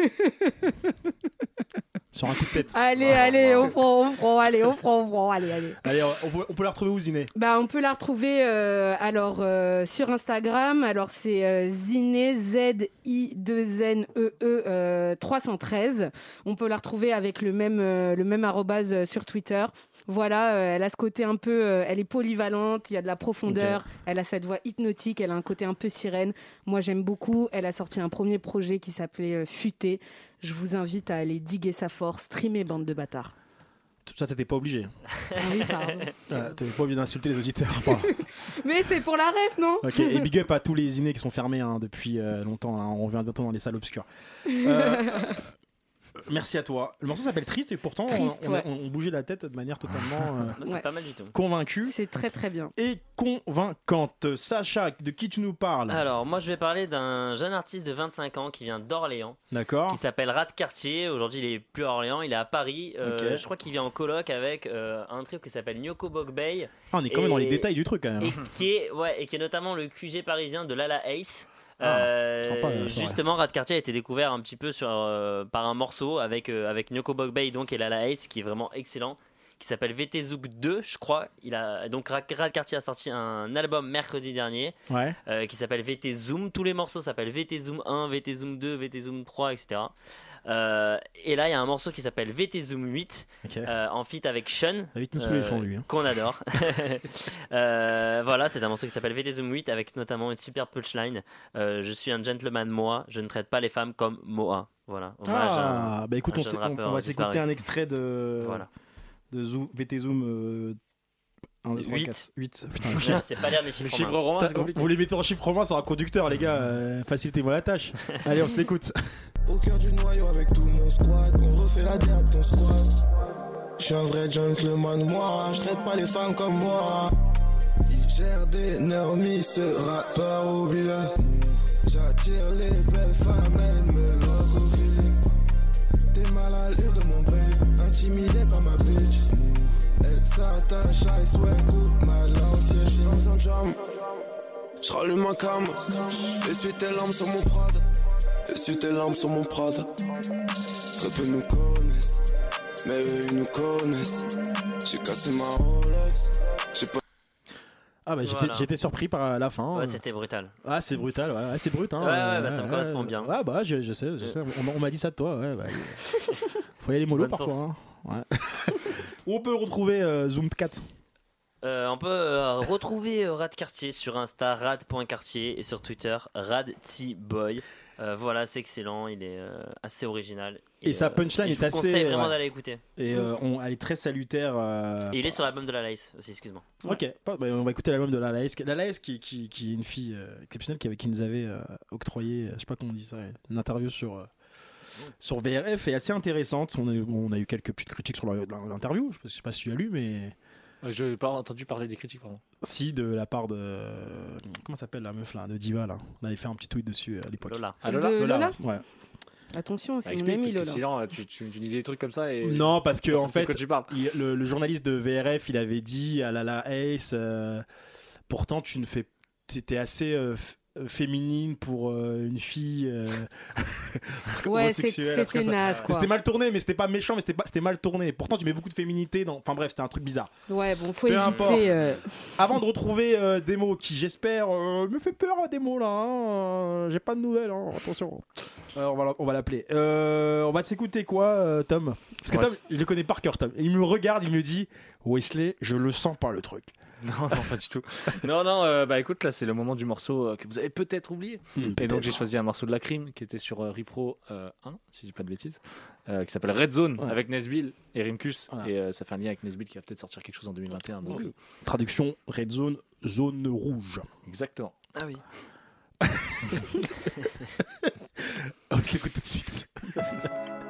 Sur un coup de tête. Allez, allez, on prend, on prend, allez, on prend, on prend, allez, allez. Allez, on peut, on peut la retrouver où, Ziné? Bah, on peut la retrouver euh, alors euh, sur Instagram. Alors c'est euh, Ziné Z I 2 N E E euh, 313. On peut la retrouver avec le même euh, le même arrobase euh, sur Twitter. Voilà, euh, elle a ce côté un peu, euh, elle est polyvalente, il y a de la profondeur, elle a cette voix hypnotique, elle a un côté un peu sirène. Moi j'aime beaucoup. Elle a sorti un premier projet qui s'appelait euh, Futé. Je vous invite à aller diguer sa force, streamer bande de bâtards. Tout ça, t'étais pas obligé. Ah oui, pardon. Euh, <laughs> T'étais pas obligé d'insulter les auditeurs. Enfin, <laughs> Mais c'est pour la ref, non? Ok, et big up à tous les Zinés qui sont fermés hein, depuis euh, longtemps. hein. On revient bientôt dans les salles obscures. Euh, <laughs> Merci à toi. Le morceau s'appelle Triste et pourtant on- Triste, on, a- ouais. on bougeait la tête de manière totalement euh, <laughs> C'est Ouais. pas mal du tout. convaincue C'est très très bien. et convaincante. Sacha, de qui tu nous parles? Alors, moi, je vais parler d'un jeune artiste de 25 ans qui vient d'Orléans, D'accord qui s'appelle Rat Cartier. Aujourd'hui, il est plus à Orléans, il est à Paris. Euh. Je crois qu'il vient en coloc avec euh, un trio qui s'appelle Nyoko Bogbay. Ah, On est quand même dans les détails du truc quand même. et qui est ouais et qui est notamment le QG parisien de Lala Ace. Ah, Euh, sympa, justement, Rat Cartier a été découvert un petit peu sur, euh, par un morceau avec, euh, avec Nyoko Bogbay donc, et Lala Ace qui est vraiment excellent, qui s'appelle VT Zouk 2, je crois. Il a, donc Rat Rat Cartier a sorti un album mercredi dernier Ouais. euh, qui s'appelle VT Zoom. Tous les morceaux s'appellent VT Zoom 1, VT Zoom 2, VT Zoom 3, etc. Euh, et là, il y a un morceau qui s'appelle VT Zoom 8 Ok. euh, en feat avec Sean. Lui, hein. Qu'on adore. <laughs> Euh, voilà, c'est un morceau qui s'appelle VT Zoom 8 avec notamment une super punchline. Euh, je suis un gentleman Moa, je ne traite pas les femmes comme Moa. Voilà, hommage à Ah, bah écoute, on, on- va s'écouter un extrait de, Voilà. De Zoom, VT Zoom euh, 1, 2, 3, Huit. 4, 8. Putain, Ouais, c'est pas l'air des chiffres romains. romains, Putain, vous les mettez en chiffre romain sur un conducteur, les gars. euh, Facilitez-moi la tâche. <laughs> Allez, on se l'écoute. Au cœur du noyau avec tout mon squad, on refait la à ton squad. Je suis un vrai gentleman, moi, je traite pas les femmes comme moi. Il gère des normies, ce rappeur oublie-le. J'attire les belles femmes, elles me lock au feeling. T'es mal à l'allure de mon babe, intimidé par ma bitch. Elle s'attache à souhait, coupe ma lancière, je suis dans un jam. J'rallume ma cam, essuie tes larmes sur mon prada. Essuie tes larmes sur mon prada. Très peu nous connaissent, mais eux ils nous connaissent. J'ai cassé ma Rolex, j'ai pas. Ah bah j'étais Voilà. j'étais surpris par la fin. Ouais, c'était brutal. Ah c'est brutal, ouais, ouais, c'est brut. Hein, Ouais, ouais, bah, ça me correspond bien. Ouais bah je, je sais, je sais. On, m'a- on m'a dit ça de toi, ouais. Bah, <laughs> faut y aller mollo Bonne parfois. hein. Ouais. <laughs> Où on peut retrouver euh, Zoom 4 Euh, on peut euh, retrouver euh, Rad Cartier sur Insta, rad.cartier et sur Twitter, radtboy. Euh, voilà, c'est excellent, il est euh, assez original. Et sa punchline et est je vous assez, conseille vraiment ouais. d'aller écouter. Et euh, on, elle est très salutaire. euh, Et il est sur l'album de la Lace aussi, excuse-moi. Ok, bah, on va écouter l'album de La Laïs. La Laïs qui, qui, qui est une fille euh, exceptionnelle qui, avait- qui nous avait euh, octroyé, euh, je sais pas comment on dit ça, une interview sur, euh, sur VRF et assez intéressante. On a, eu- on a eu quelques petites critiques sur la- la- l'interview, je sais pas- je sais pas si tu as lu, mais Je n'ai pas entendu parler des critiques, pardon. si de la part de. Comment s'appelle la meuf là, de Diva là On avait fait un petit tweet dessus euh, à l'époque. Lola. Ah, Lola De Lola Ouais. Attention, c'est Bah, mon explique, ami parce que Lola. sinon, tu, tu, tu dis des trucs comme ça et. Non, parce que en fait, tu parles. il- le, le journaliste de VRF, il avait dit à Lala Ace, euh, pourtant tu ne fais, t'étais assez euh, f- euh, féminine pour euh, une fille. euh, <laughs> Ouais, c'était naze, quoi. C'était mal tourné, mais c'était pas méchant, mais c'était pas- c'était mal tourné. Pourtant, tu mets beaucoup de féminité dans. Enfin bref, c'était un truc bizarre. Ouais, bon, faut Peu éviter. importe. euh, Avant de retrouver euh, des mots qui, j'espère, euh, me fait peur des mots là. hein, euh, J'ai pas de nouvelles, hein, attention. Euh, on va, on va l'appeler. Euh, on va s'écouter quoi, euh, Tom? Parce que Ouais, Tom, il le connaît par cœur, Tom. Il me regarde, il me dit Wesley, je le sens pas le truc. <laughs> Non, non, pas du tout. Non, non, euh, bah écoute, là c'est le moment du morceau euh, que vous avez peut-être oublié. Hmm, Et donc j'ai choisi un morceau de la crime qui était sur euh, Repro euh, 1, si je dis pas de bêtises, euh, qui s'appelle Red Zone Ouais. avec Nesbill et Rimkus. Voilà. Et euh, ça fait un lien avec Nesbill qui va peut-être sortir quelque chose en 2021. Donc, euh, Traduction Red Zone, zone rouge. exactement. Ah oui. <laughs> On se l'écoute tout de suite. <laughs>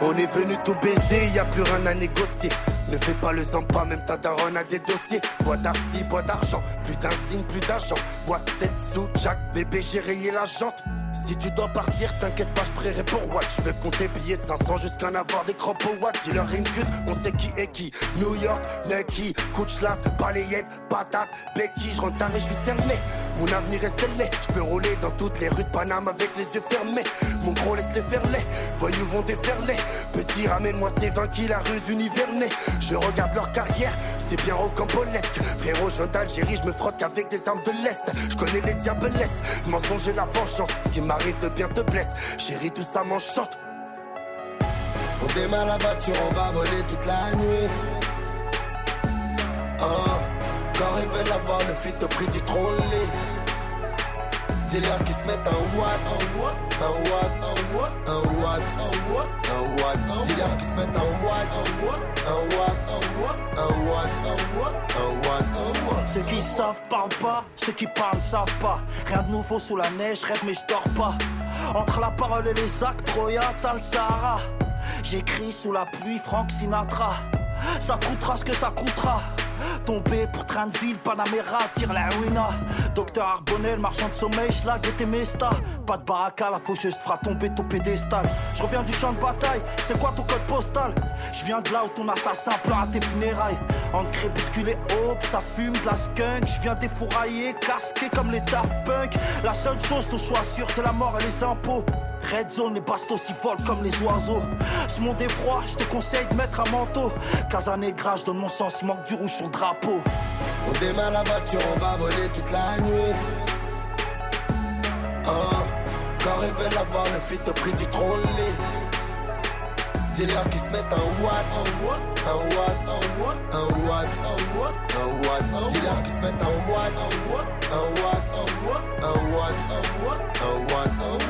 On est venu tout baiser, y a plus rien à négocier. Ne fais pas le zampa, même ta daronne a des dossiers. Bois d'arcy, bois d'argent, plus d'insigne, plus d'argent. Bois 7 sous, Jack, bébé, j'ai rayé la jante. Si tu dois partir, t'inquiète pas, je prierai pour Watch. Je vais compter billets de 500 jusqu'à en avoir des crop au Watt. Dealer Rimkus, on sait qui est qui. New York, Nucky, Couchlas, balayette, patate, Becky. Je rentre je suis cerné. Mon avenir est scellé. Je peux rouler dans toutes les rues de Paname avec les yeux fermés. Mon gros laisse les faire les. Voyous vont déferler. Petit, ramène-moi ces 20 qui la rue d'Univernay. Je regarde leur carrière, c'est bien rocambolesque. Frérot, je viens d'Algérie, je me frotte qu'avec des armes de l'Est. Je connais les diabolesses, le mensonge et la vengeance. M'arrive de bien te blesse. Chérie, tout ça m'enchante. On démarre la voiture, on va voler toute la nuit. Ah, quand ils veulent avoir le fit au prix du trolley. Dis-leur qu'ils se mettent un watt, un watt, un watt, un watt, un watt, un watt, qu'ils se mettent un watt, un watt, un watt, un watt, un watt. Ceux qui savent parlent pas, ceux qui parlent savent pas. Rien de nouveau sous la neige, rêve mais je dors pas. Entre la parole et les actes, Troya, t'as le Sahara. J'écris sous la pluie, Frank Sinatra. Ça coûtera ce que ça coûtera. Tomber pour train de ville, Panamera, tire la ruina. Docteur Arbonnel, marchand de sommeil, schlag et Mesta. Pas de baraka, la faucheuse fera tomber ton pédestal. Je reviens du champ de bataille, c'est quoi ton code postal? Je viens de là où ton assassin pleure à tes funérailles. En crépuscule et aube, ça fume de la skunk. Je viens défourailler, casqué comme les Daft Punk. La seule chose dont je sois sûr, c'est la mort et les impôts. Red zone, les bastos s'y volent comme les oiseaux. Ce monde est froid, je te conseille de mettre un manteau. Casanegra, je donne mon sens, manque du rouge sur le drapeau. On démarre la voiture, on va voler toute la nuit. Ah, quand ils veulent avoir le fit au prix du trolley. Dis-leur qu'ils se mettent un watt, un watt, un watt, un watt, un watt, un watt, un qu'ils se mettent un watt, un watt, un watt, un watt, un watt, un watt, un watt.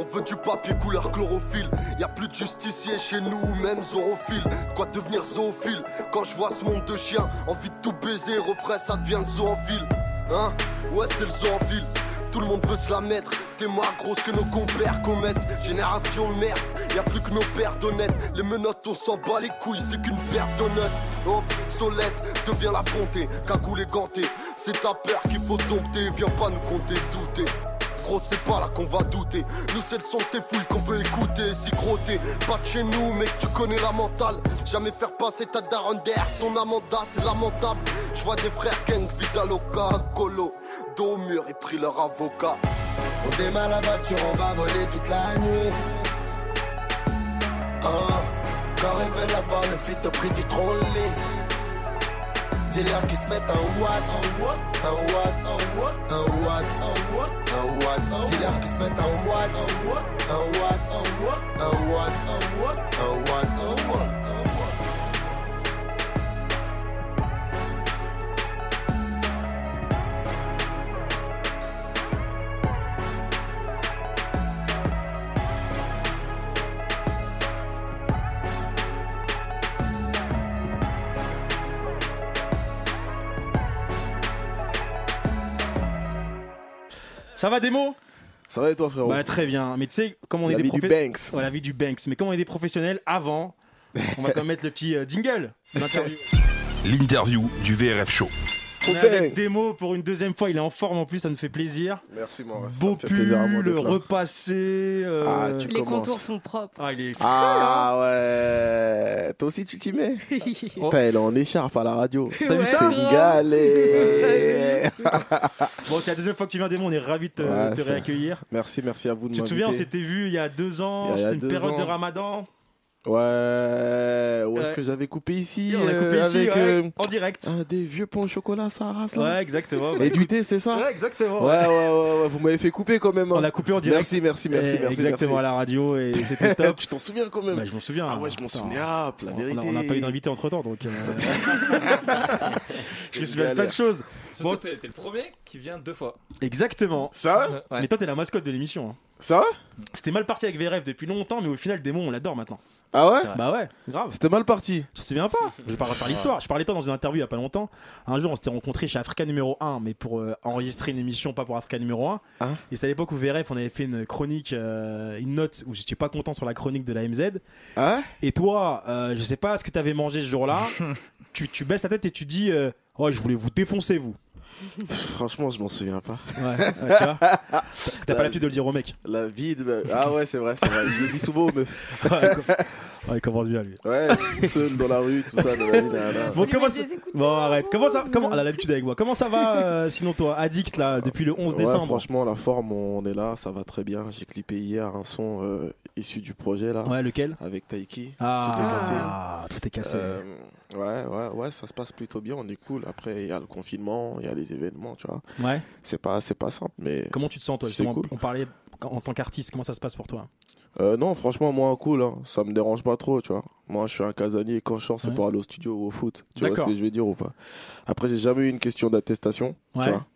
On veut du papier couleur chlorophylle. Y a plus de justicier chez nous, même zorophile. De quoi devenir zoophile Quand je vois ce monde de chiens, envie de tout baiser, refrais, ça devient le zoophile. Hein? Ouais, c'est le zoophile. Tout le monde veut se la mettre. T'es moins grosse que nos compères commettent. Génération de merde, y a plus que nos pères d'honnêtes. Les menottes, on s'en bat les couilles, c'est qu'une paire d'honnêtes. Oh, solette, devient la bonté. Cagoule et ganté. C'est ta peur qu'il faut dompter. Viens pas nous compter douter. C'est pas là qu'on va douter. Nous, c'est le son tes fouilles qu'on peut écouter. Si gros, t'es pas de chez nous, mec, tu connais la mentale. Jamais faire passer ta daronne derrière ton amanda, c'est lamentable. Je vois des frères gang, Vidaloca, Colo, dos au mur, et pris leur avocat. On démarre la voiture, on va voler toute la nuit. Ah, quand veulent avoir le fit au prix du trolley. Dis-leur qu'ils se mettent un watt, un watt, un watt, un watt, un watt, un watt, un watt. Dis-leur qu'ils se mettent un watt, un watt, un watt, un watt, un watt, un un Ça va, démo Ça va et toi, frérot? Bah, très bien. Mais tu sais, comme on est des. Ouais, la vie du Banks. Mais comme on est des professionnels, avant, on va quand même mettre le petit euh, jingle. de l'interview. <laughs> L'interview du VRF Show. On est avec Démo pour une deuxième fois. Il est en forme en plus, ça me fait plaisir. Merci, mon ref. Beau Ça me fait plaisir à moi pull, repassé. euh, Ah, tu Les commences. contours sont propres. Ah, il est Ah ouais, toi aussi tu t'y mets <laughs> Putain, elle est en écharpe à la radio. T'as vu ça C'est une galère. Bon, c'est la deuxième fois que tu viens, Démo. On est ravis de te, Ouais, te ça- réaccueillir. Merci, merci à vous de Tu te souviens, on s'était vu il y a deux ans. Il y a- il y a C'était une deux période de ramadan. Ouais, où est-ce Ouais. que j'avais coupé ici On a coupé euh, ici, avec ouais, euh, en direct. ah, des vieux pains au chocolat, ça race là. Ouais, exactement. Et du thé, c'est ça? Ouais, exactement. Ouais, ouais, ouais, ouais, vous m'avez fait couper quand même. hein. On a coupé en direct. Merci, merci, merci, Eh, merci. Exactement merci. à la radio et <laughs> c'était top. tu t'en souviens quand même? Bah, je m'en souviens. Ah ouais, je m'en souviens, ah, la on- vérité. On n'a pas eu d'invité entre temps, donc. euh, <laughs> <laughs> je me souviens de plein de choses. Surtout, t'es le premier qui vient deux fois. Exactement. Ça Ouais. Mais toi, t'es la mascotte de l'émission. hein. Ça C'était mal parti avec VRF depuis longtemps, mais au final, Démon, on l'adore maintenant. Ah ouais Bah ouais, grave. C'était mal parti. Je me souviens pas. Je parle par l'histoire. Je parlais de toi dans une interview il y a pas longtemps. Un jour, on s'était rencontrés chez Africa numéro 1, mais pour euh, enregistrer une émission, pas pour Africa numéro 1. Hein Et c'est à l'époque où VRF, on avait fait une chronique, euh, une note où j'étais pas content sur la chronique de la MZ. Ah Et toi, euh, je sais pas ce que t'avais mangé ce jour-là. <laughs> tu, tu baisses la tête et tu dis euh, Oh, je voulais vous défoncer, vous. <laughs> Franchement, je m'en souviens pas. Ouais, ouais, tu vois <laughs> Parce que t'as pas l'habitude de le dire au mec. La vie de... Ah ouais, c'est vrai, c'est vrai. Je le dis souvent aux <laughs> meufs. Ouais, il commence bien lui. Ouais, tout seul dans la rue, tout ça. nanani, nanana. Bon, comment ça... bon arrête. Comment ça comment... Elle a l'habitude avec moi. Comment ça va euh, <laughs> sinon toi Addict là depuis le 11 Ouais, décembre franchement, la forme, on est là, ça va très bien. J'ai clippé hier un son euh, issu du projet là. Ouais, lequel Avec Taiki. Ah, tout est cassé. ah, tout est cassé. Euh, ouais, ouais, ouais, ça se passe plutôt bien, on est cool. Après, il y a le confinement, il y a les événements, tu vois. Ouais. C'est pas, c'est pas simple, mais. Comment tu te sens toi c'est justement? cool. On parlait en tant qu'artiste, comment ça se passe pour toi? Euh, non, franchement, moi, cool, hein. ça me dérange pas trop, tu vois. Moi, je suis un casanier, quand je sors, c'est Ouais. pour aller au studio ou au foot. Tu vois ce que je veux dire ou pas? Après, j'ai jamais eu une question d'attestation, Ouais. tu vois.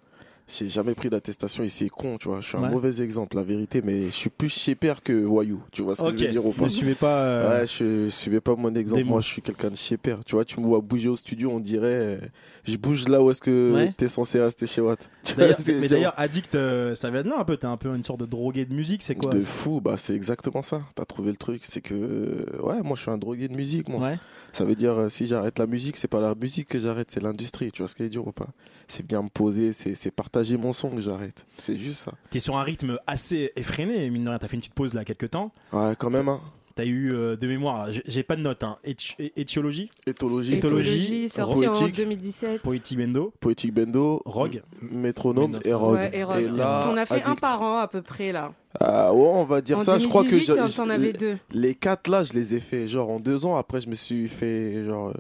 J'ai jamais pris d'attestation et c'est con, tu vois. Je suis un mauvais exemple, la vérité, mais je suis plus chez père que voyou. Tu vois ce que Ok. je veux dire ou pas? Ne suivez pas. euh, Ouais, je, je suivais pas mon exemple. des. Moi, je suis quelqu'un de chez père. Tu vois, tu me vois bouger au studio, on dirait. euh, je bouge là où est-ce que Ouais. t'es censé rester chez Watt. <laughs> Mais d'ailleurs, addict, euh, ça vient de là un peu. T'es un peu une sorte de drogué de musique, c'est quoi? De fou, bah c'est exactement ça. T'as trouvé le truc, c'est que euh, ouais, moi je suis un drogué de musique, moi. Ouais. Ça veut dire si j'arrête la musique, c'est pas la musique que j'arrête, c'est l'industrie. Tu vois ce que je veux dire ou pas? C'est bien me poser, c'est c'est partager mon son que j'arrête. C'est juste ça. T'es sur un rythme assez effréné, mine de rien. T'as fait une petite pause là, quelques temps. Ouais, quand même. Hein. T'as eu euh, de mémoire, j'ai- pas de notes, hein. Étiologie, Éthologie, Éthologie, sorti en poétique, 2017. Poétique Bendo, poétique bendo, Rogue, métronome et rogue. Ouais, et Rogue. là, T'en as fait un par an à peu près là. Ah ouais, on va dire En ça. Je crois que 2018, j'ai- t'en j'ai- avais deux. Les quatre là, je les ai fait genre en deux ans. Après, je me suis fait genre euh,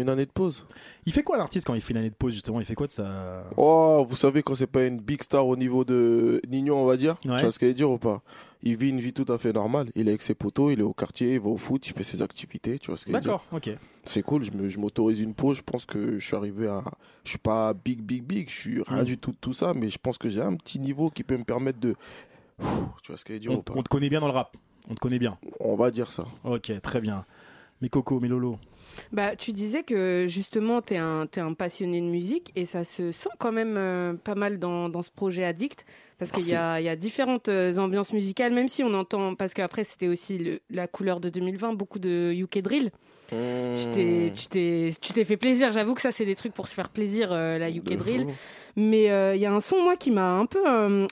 une année de pause. Il fait quoi un artiste quand il fait une année de pause justement? Il fait quoi de sa. Oh, vous savez quand c'est pas une big star au niveau de Nino, on va dire? Ouais. Tu vois ce qu'elle dire ou pas? Il vit une vie tout à fait normale. Il est avec ses potos, il est au quartier, il va au foot, il fait ses activités. Tu vois ce qu'elle dire? D'accord, ok. C'est cool. Je me- je m'autorise une pause. Je pense que je suis arrivé à. Je suis pas big, big, big. Je suis rien Mm. du tout de tout ça, mais je pense que j'ai un petit niveau qui peut me permettre de. Tu vois ce qu'elle dire On, ou pas? on te connaît bien dans le rap. On te connaît bien. On va dire ça. Ok, très bien. Mais Coco, mais Lolo. Bah, tu disais que justement, tu es un, t'es un passionné de musique et ça se sent quand même euh, pas mal dans, dans ce projet Addict parce qu'il y y a différentes euh, ambiances musicales, même si on entend, parce qu'après c'était aussi le- la couleur de 2020, beaucoup de UK Drill. Tu t'es, tu t'es, tu fait plaisir. J'avoue que ça, c'est des trucs pour se faire plaisir, euh, la UK De Drill. Mais euh, il y a un son, moi, qui m'a un peu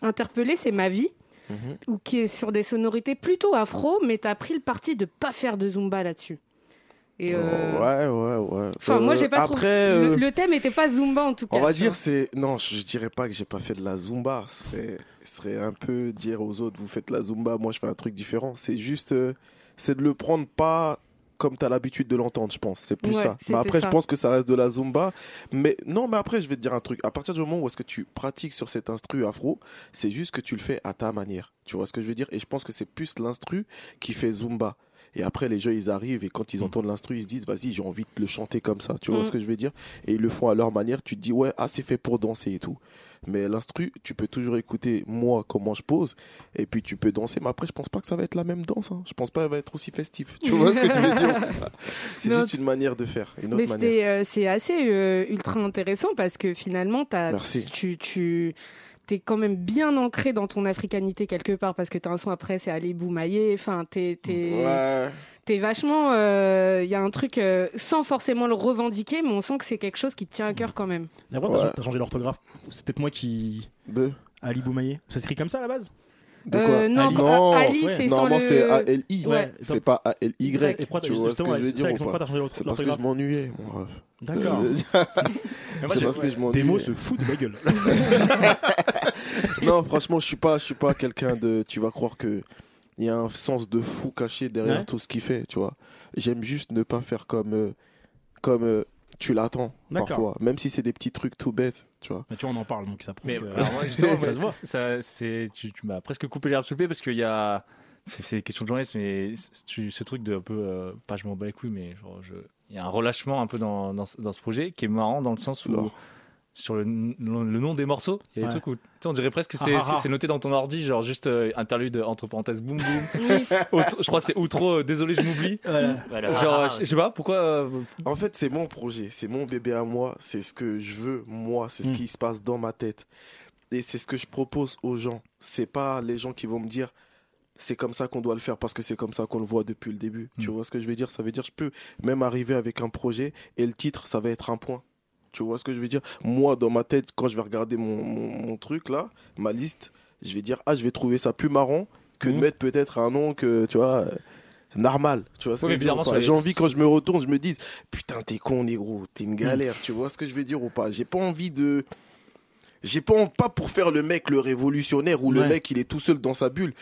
interpellé, c'est Ma vie, Mhm. ou qui est sur des sonorités plutôt afro, mais t'as pris le parti de pas faire de zumba là-dessus. Et euh, Ouais, ouais, ouais. Enfin, moi, j'ai pas après, euh, Le, le thème était pas Zumba en tout cas. On va dire c'est non, je, je dirais pas que j'ai pas fait de la zumba. Ce serait, serait un peu dire aux autres vous faites la zumba, moi je fais un truc différent. C'est juste, euh, c'est de le prendre pas comme tu as l'habitude de l'entendre, je pense. C'est plus Ouais, ça. Mais après, ça. je pense que ça reste de la zumba. Mais non, mais après, je vais te dire un truc. À partir du moment où est-ce que tu pratiques sur cet instru afro, c'est juste que tu le fais à ta manière. Tu vois ce que je veux dire? Et je pense que c'est plus l'instru qui fait zumba. Et après, les gens, ils arrivent et quand ils entendent l'instru, ils se disent, vas-y, j'ai envie de le chanter comme ça. Tu vois Mm. ce que je veux dire? Et ils le font à leur manière. Tu te dis, ouais, ah, c'est fait pour danser et tout. Mais l'instru, tu peux toujours écouter moi comment je pose et puis tu peux danser. Mais après, je pense pas que ça va être la même danse. Hein. Je pense pas qu'elle va être aussi festif. Tu vois ce que je veux dire? <laughs> <laughs> C'est juste une manière de faire, une Mais autre c'était, euh, c'est assez euh, ultra intéressant parce que finalement, t'as- Merci. tu, tu t'es quand même bien ancré dans ton africanité quelque part parce que t'as un son après, c'est aller boumailler. Enfin, t'es. t'es- Ouais. T'es vachement. Il y a un truc euh, sans forcément le revendiquer, mais on sent que c'est quelque chose qui te tient à cœur quand même. D'abord, t'as t'as changé l'orthographe. C'est peut-être moi qui. De Ali Boumaillé. Ça s'écrit comme ça à la base? De quoi Euh, non, non, Ali, c'est sans normalement le- c'est A-L-I, Ouais. c'est pas A-L-Y. Et pourquoi Tu vois ce que je veux c'est dire ou pas C'est parce que je m'ennuyais, mon ref. D'accord. Euh, <laughs> C'est parce que je Des m'ennuyais. mots se foutent de ma gueule. <laughs> non, franchement, je suis pas, je suis pas quelqu'un de. Tu vas croire que il y a un sens de fou caché derrière Ouais. tout ce qu'il fait, tu vois. J'aime juste ne pas faire comme, euh, comme euh, tu l'attends parfois, même si c'est des petits trucs tout bêtes, tu vois. Mais tu vois, on en parle, donc ça prouve Mais que- alors moi, <laughs> justement, ça se voit. ça- c'est- tu, tu m'as presque coupé l'herbe sous le pied parce qu'il y a. C'est c'est question de journaliste, mais tu- ce truc de un peu. euh, pas je m'en bats les couilles, mais genre, je- il y a un relâchement un peu dans, dans, ce- dans ce projet qui est marrant dans le sens où. Alors. Sur le, le- le nom des morceaux, il y a des trucs où tu sais, on dirait presque que Ah, c'est ah, ah. c'est- noté dans ton ordi, genre juste euh, interlude entre parenthèses boum boum. <laughs> Je crois que c'est outro, euh, désolé je m'oublie. Voilà. Genre, je je sais pas pourquoi. euh, En fait, c'est mon projet, c'est mon bébé à moi, c'est ce que je veux, moi, c'est ce Mm. qui se passe dans ma tête. Et c'est ce que je propose aux gens. C'est pas les gens qui vont me dire c'est comme ça qu'on doit le faire parce que c'est comme ça qu'on le voit depuis le début. Tu vois ce que je veux dire? Ça veut dire je peux même arriver avec un projet et le titre, ça va être un point. Tu vois ce que je veux dire? Moi, dans ma tête, quand je vais regarder mon, mon- mon truc là, ma liste, je vais dire ah, je vais trouver ça plus marrant que de Mhm. mettre peut-être un nom que tu vois. euh, Normal, tu vois ce Ouais, que mais je veux dire bizarrement, ou pas? sur les- J'ai envie quand je me retourne, je me dise putain t'es con négro, t'es une galère, tu vois ce que je veux dire ou pas? J'ai pas envie de, j'ai pas pas pour faire le mec le révolutionnaire ou le mec il est tout seul dans sa bulle.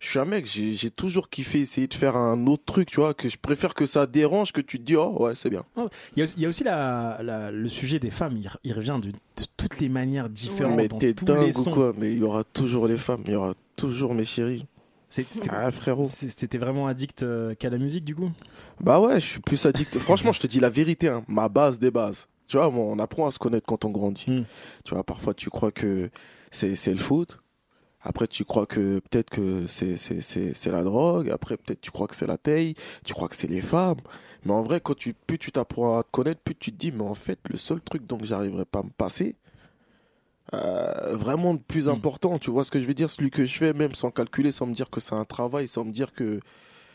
Je suis un mec, j'ai toujours kiffé essayer de faire un autre truc, tu vois, que je préfère que ça dérange que tu te dis oh ouais c'est bien. Il y a, aussi- il y a aussi la, la- le sujet des femmes, il, re- il revient de, de toutes les manières différentes. mais t'es dingue ou quoi Mais il y aura toujours les femmes, il y aura toujours mes chéris. Ah C'était vraiment addict euh, qu'à la musique du coup? Bah ouais, je suis plus addict. <laughs> Franchement, je te dis la vérité, hein, ma base des bases. Tu vois, on apprend à se connaître quand on grandit. Hmm. Tu vois, parfois tu crois que c'est le foot. Après, tu crois que peut-être que c'est c'est- c'est- c'est la drogue. Après, peut-être tu crois que c'est la taille. Tu crois que c'est les femmes. Mais en vrai, quand tu, plus tu t'apprends à te connaître, plus tu te dis, mais en fait, le seul truc dont j'arriverai pas à me passer, euh, vraiment le plus important, tu vois ce que je veux dire, celui que je fais, même sans calculer, sans me dire que c'est un travail, sans me dire que.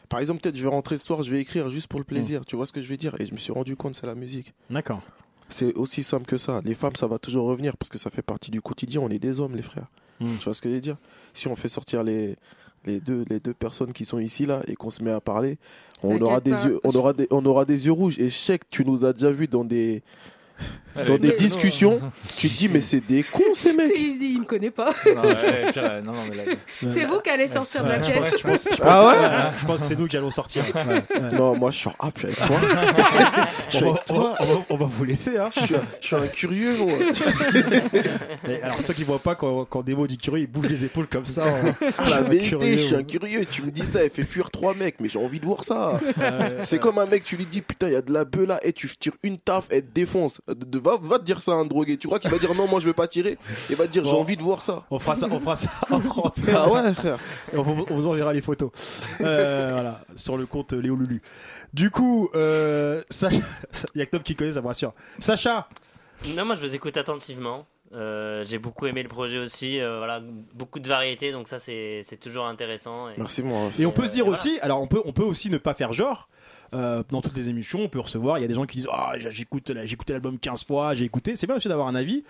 Par exemple, peut-être je vais rentrer ce soir, je vais écrire juste pour le plaisir, tu vois ce que je veux dire? Et je me suis rendu compte, c'est la musique. D'accord. C'est aussi simple que ça. Les femmes, ça va toujours revenir parce que ça fait partie du quotidien. On est des hommes, les frères. Mm. Tu vois ce que je veux dire? Si on fait sortir les, les, deux, les deux personnes qui sont ici, là, et qu'on se met à parler, on aura, des pas. yeux, on, aura des, on aura des yeux rouges. Et je sais que tu nous as déjà vus dans des, dans des discussions. tu te dis, mais c'est des cons, ces mecs C'est easy, il me connaît pas. C'est vous qui allez sortir de la pense- Ah ouais Je pense que c'est nous qui allons sortir. Non, moi, je suis ah, <laughs> je suis avec toi. Je suis On va, avec toi. on va- vous laisser. Hein. Je suis, un- curieux, <laughs> alors, ceux qui voient pas, quand, quand Demo dit curieux, il bouge les épaules comme ça. hein. Ah, la Je suis un vérité, curieux, je suis un curieux. Tu me dis ça, elle fait fuir trois mecs, mais j'ai envie de voir ça. C'est comme un mec, tu lui dis putain, il y a de la bœuf là, et tu tires une taf, elle te défonce. De- de- va, va te dire ça à un drogué. Tu crois qu'il va dire non, moi je veux pas tirer Il va te dire j'ai envie de voir ça. On fera ça, on fera ça en <laughs> antenne. Ah ouais, frère. Et on, vous- on vous enverra les photos. Euh, voilà, sur le compte Léo Lulu. Du coup, euh, Sacha- <laughs> il y a que Tom qui connaît, ça me rassure. Sacha, Non, moi je vous écoute attentivement. Euh, j'ai beaucoup aimé le projet aussi. euh, voilà, beaucoup de variétés, donc ça c'est c'est toujours intéressant. Et- Merci, moi. et on peut se dire voilà. aussi, alors on peut, on peut aussi ne pas faire genre. Euh, dans toutes les émissions, on peut recevoir. Il y a des gens qui disent Ah, j'écoute, j'ai écouté l'album 15 fois, j'ai écouté. C'est bien aussi d'avoir un avis.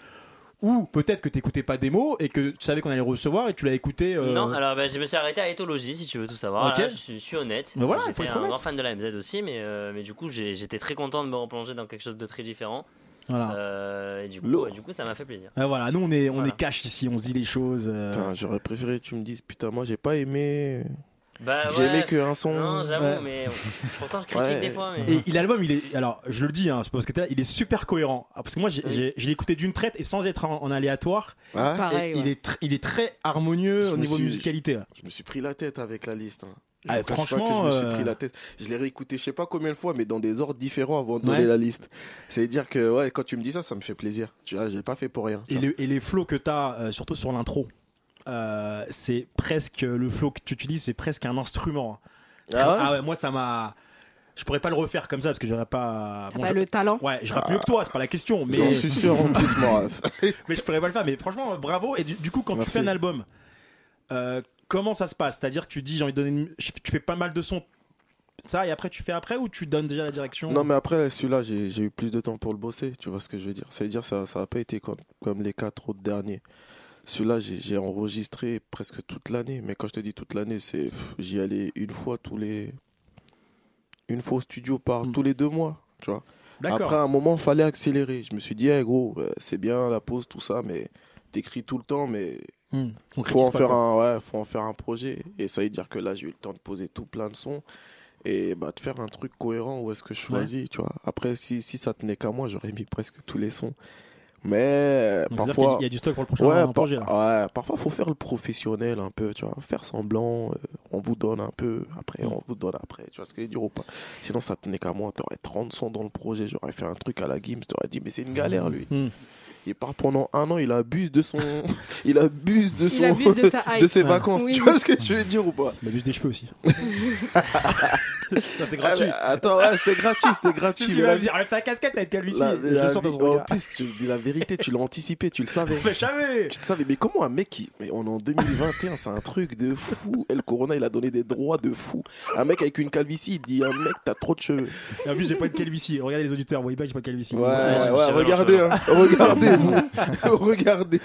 Ou peut-être que t'écoutais pas démo et que tu savais qu'on allait le recevoir et tu l'as écouté. euh, Non, alors bah, je me suis arrêté à éthologie si tu veux tout savoir. Ok. Là, je, suis, je suis honnête. Mais voilà, il faut J'étais un honnête. grand fan de la MZ aussi, mais, euh, mais du coup j'étais très content de me replonger dans quelque chose de très différent. Voilà. Euh, et du coup, Lourd. du coup, ça m'a fait plaisir. Ah, voilà, nous on est, on Voilà. est cash ici, on se dit les choses. euh, Putain, j'aurais préféré que tu me dises putain, moi j'ai pas aimé. Bah, J'ai ouais. aimé qu'un son. Non, j'avoue, Ouais. mais pourtant je <laughs> critique Ouais. des fois. Mais... Et l'album, il est. Alors, je le dis, hein, c'est parce que t'es là, il est super cohérent. Ah, Parce que moi, j'ai- Oui. j'ai- je l'ai écouté d'une traite et sans être en, en aléatoire. Ouais. Pareil, il, est tr- il est très harmonieux Je au niveau suis- musicalité. Je me suis pris la tête avec la liste. hein. Je Ah, franchement, que je me suis euh, pris la tête. Je l'ai réécouté je sais pas combien de fois, mais dans des ordres différents avant de Ouais. donner la liste. C'est-à-dire que ouais, quand tu me dis ça, ça me fait plaisir. Tu vois, j'ai pas fait pour rien. Et, vois. le- et les flows que t'as, euh, surtout sur l'intro, euh, c'est presque. Le flow que tu utilises, c'est presque un instrument. Ah ouais moi, ça m'a. Je pourrais pas le refaire comme ça parce que j'aurais pas. Je- le talent Ouais, je rappe mieux que toi, c'est pas la question. Mais... J'en suis sûr en plus, mon ref. <laughs> mais je pourrais pas le faire. Mais franchement, bravo. Et du, du coup, quand Merci. tu fais un album, euh, comment ça se passe? C'est-à-dire que tu dis, j'ai envie de donner. une- Tu fais pas mal de sons, ça, et après tu fais après ou tu donnes déjà la direction? Non, mais après, celui-là, j'ai j'ai eu plus de temps pour le bosser, tu vois ce que je veux dire. C'est-à-dire, ça ça a pas été comme, comme les quatre autres derniers. Celui-là, j'ai enregistré presque toute l'année, mais quand je te dis toute l'année, c'est j'y allais une fois tous les. Une fois au studio par tous les deux mois, tu vois. Hmm. Après, à un moment, fallait accélérer. Je me suis dit, gros, euh, c'est bien la pause, tout ça, mais t'écris tout le temps, mais Hmm. On faut en faire quoi. un, ouais, faut en faire un projet. Et ça veut dire que là, j'ai eu le temps de poser tout plein de sons et bah de faire un truc cohérent où est-ce que je choisis, tu vois. Après, si, si ça tenait qu'à moi, j'aurais mis presque tous les sons. Mais euh, Donc, parfois, il y a du stock pour le prochain ouais, projet, par- ouais, parfois faut faire le professionnel un peu, tu vois, faire semblant. euh, on vous donne un peu, après Mm. on vous donne après, tu vois ce que je veux dire ou pas. Sinon, ça tenait qu'à moi, t'aurais 30 sons dans le projet, j'aurais fait un truc à la Gims, t'aurais dit mais c'est une galère lui. Mm. Il part pendant un an, il abuse de son, <laughs> il abuse de Il son, abuse de sa <laughs> ses Ouais. vacances. Oui, tu oui. vois ce que je veux dire ou pas? Il abuse des cheveux aussi. <laughs> c'était gratuit. attends, ouais, c'était gratuit, c'était gratuit. Tu vas me dire, enlève ta casquette, t'as une calvitie. en plus, tu dis la vérité, tu l'as anticipé, tu le savais. Mais je savais. Tu le savais, mais comment un mec qui. Mais on est en 2021, c'est un truc de fou. Et le Corona, il a donné des droits de fou. Un mec avec une calvitie, il dit Un mec, t'as trop de cheveux. Et en plus, j'ai pas de calvitie. Regardez les auditeurs, vous voyez pas, j'ai pas de calvitie. Ouais, ouais, ouais, regardez, hein. regardez, vous. <laughs> regardez.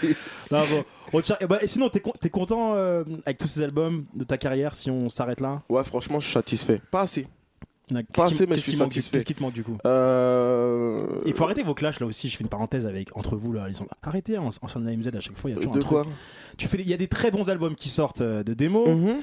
Non, bon. Eh ben, et sinon, t'es con- t'es content euh, avec tous ces albums de ta carrière si on s'arrête là? Ouais, franchement, je suis satisfait. Pas assez. Pas qui- assez, mais je qu'est-ce suis qui manque- satisfait. Qu'est-ce qui te manque du coup? Euh. Il faut arrêter vos clashs là aussi. Je fais une parenthèse avec entre vous là. Ils sont arrêtez en, en son AMZ à chaque fois. Il y a toujours De un truc. quoi Tu fais, il y a des très bons albums qui sortent euh, de démos. Mhm.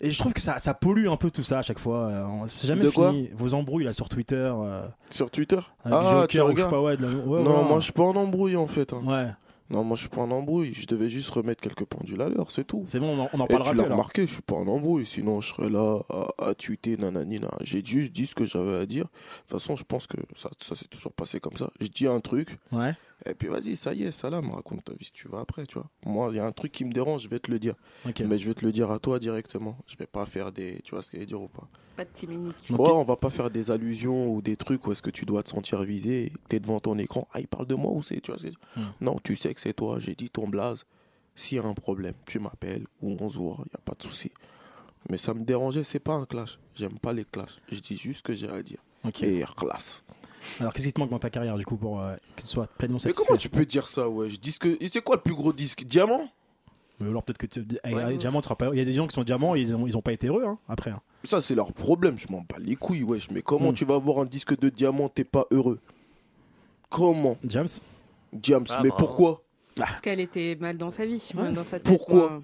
Et je trouve que ça, ça pollue un peu tout ça à chaque fois. Euh, C'est jamais De fini. Vos embrouilles là sur Twitter. euh, Sur Twitter? Ah, Joker tu regardes pas ouais. de la- ouais, Non, moi, je suis pas en embrouille en fait. hein. Ouais. Non, moi, je suis pas en embrouille. Je devais juste remettre quelques pendules à l'heure, c'est tout. C'est bon, on en, on en Et parlera tu plus, l'as remarqué, je suis pas en embrouille, sinon je serais là à, à tweeter nanani. nan. J'ai juste dit ce que j'avais à dire. De toute façon, je pense que ça, ça s'est toujours passé comme ça. Je dis un truc, Ouais. Et puis vas-y, ça y est, ça là, me raconte ta vie si tu vas après, tu vois. Moi, il y a un truc qui me dérange, je vais te le dire. Mais je vais te le dire à toi directement. Je vais pas faire des. Tu vois ce que je veux dire ou pas Pas de timinique. Ouais, on va pas faire des allusions ou des trucs où est-ce que tu dois te sentir visé. T'es devant ton écran. Ah, il parle de moi ou c'est. Tu vois ce que je veux dire. Non, tu sais que c'est toi. J'ai dit ton blaze. S'il y a un problème, tu m'appelles ou on se voit. Il n'y a pas de souci. Mais ça me dérangeait, c'est pas un clash. J'aime pas les clashs. Je dis juste ce que j'ai à dire. Ok. Et classe. Alors qu'est-ce qui te manque dans ta carrière du coup pour euh, que tu sois pleinement Mais satisfait comment tu peux dire ça, ouais Je dis que. Et c'est quoi le plus gros disque? Diamant? Euh, Alors peut-être que tu... eh, diamant tu seras pas. Il y a des gens qui sont diamants, ils ont, ils ont pas été heureux hein, après. hein. Ça, c'est leur problème. Je m'en bats les couilles, wesh. Mais comment Hmm. tu vas avoir un disque de diamant, t'es pas heureux? Comment? James? James, Ah, mais bravo. pourquoi? Parce qu'elle était mal dans sa vie, mal dans sa tête. Pourquoi? moi.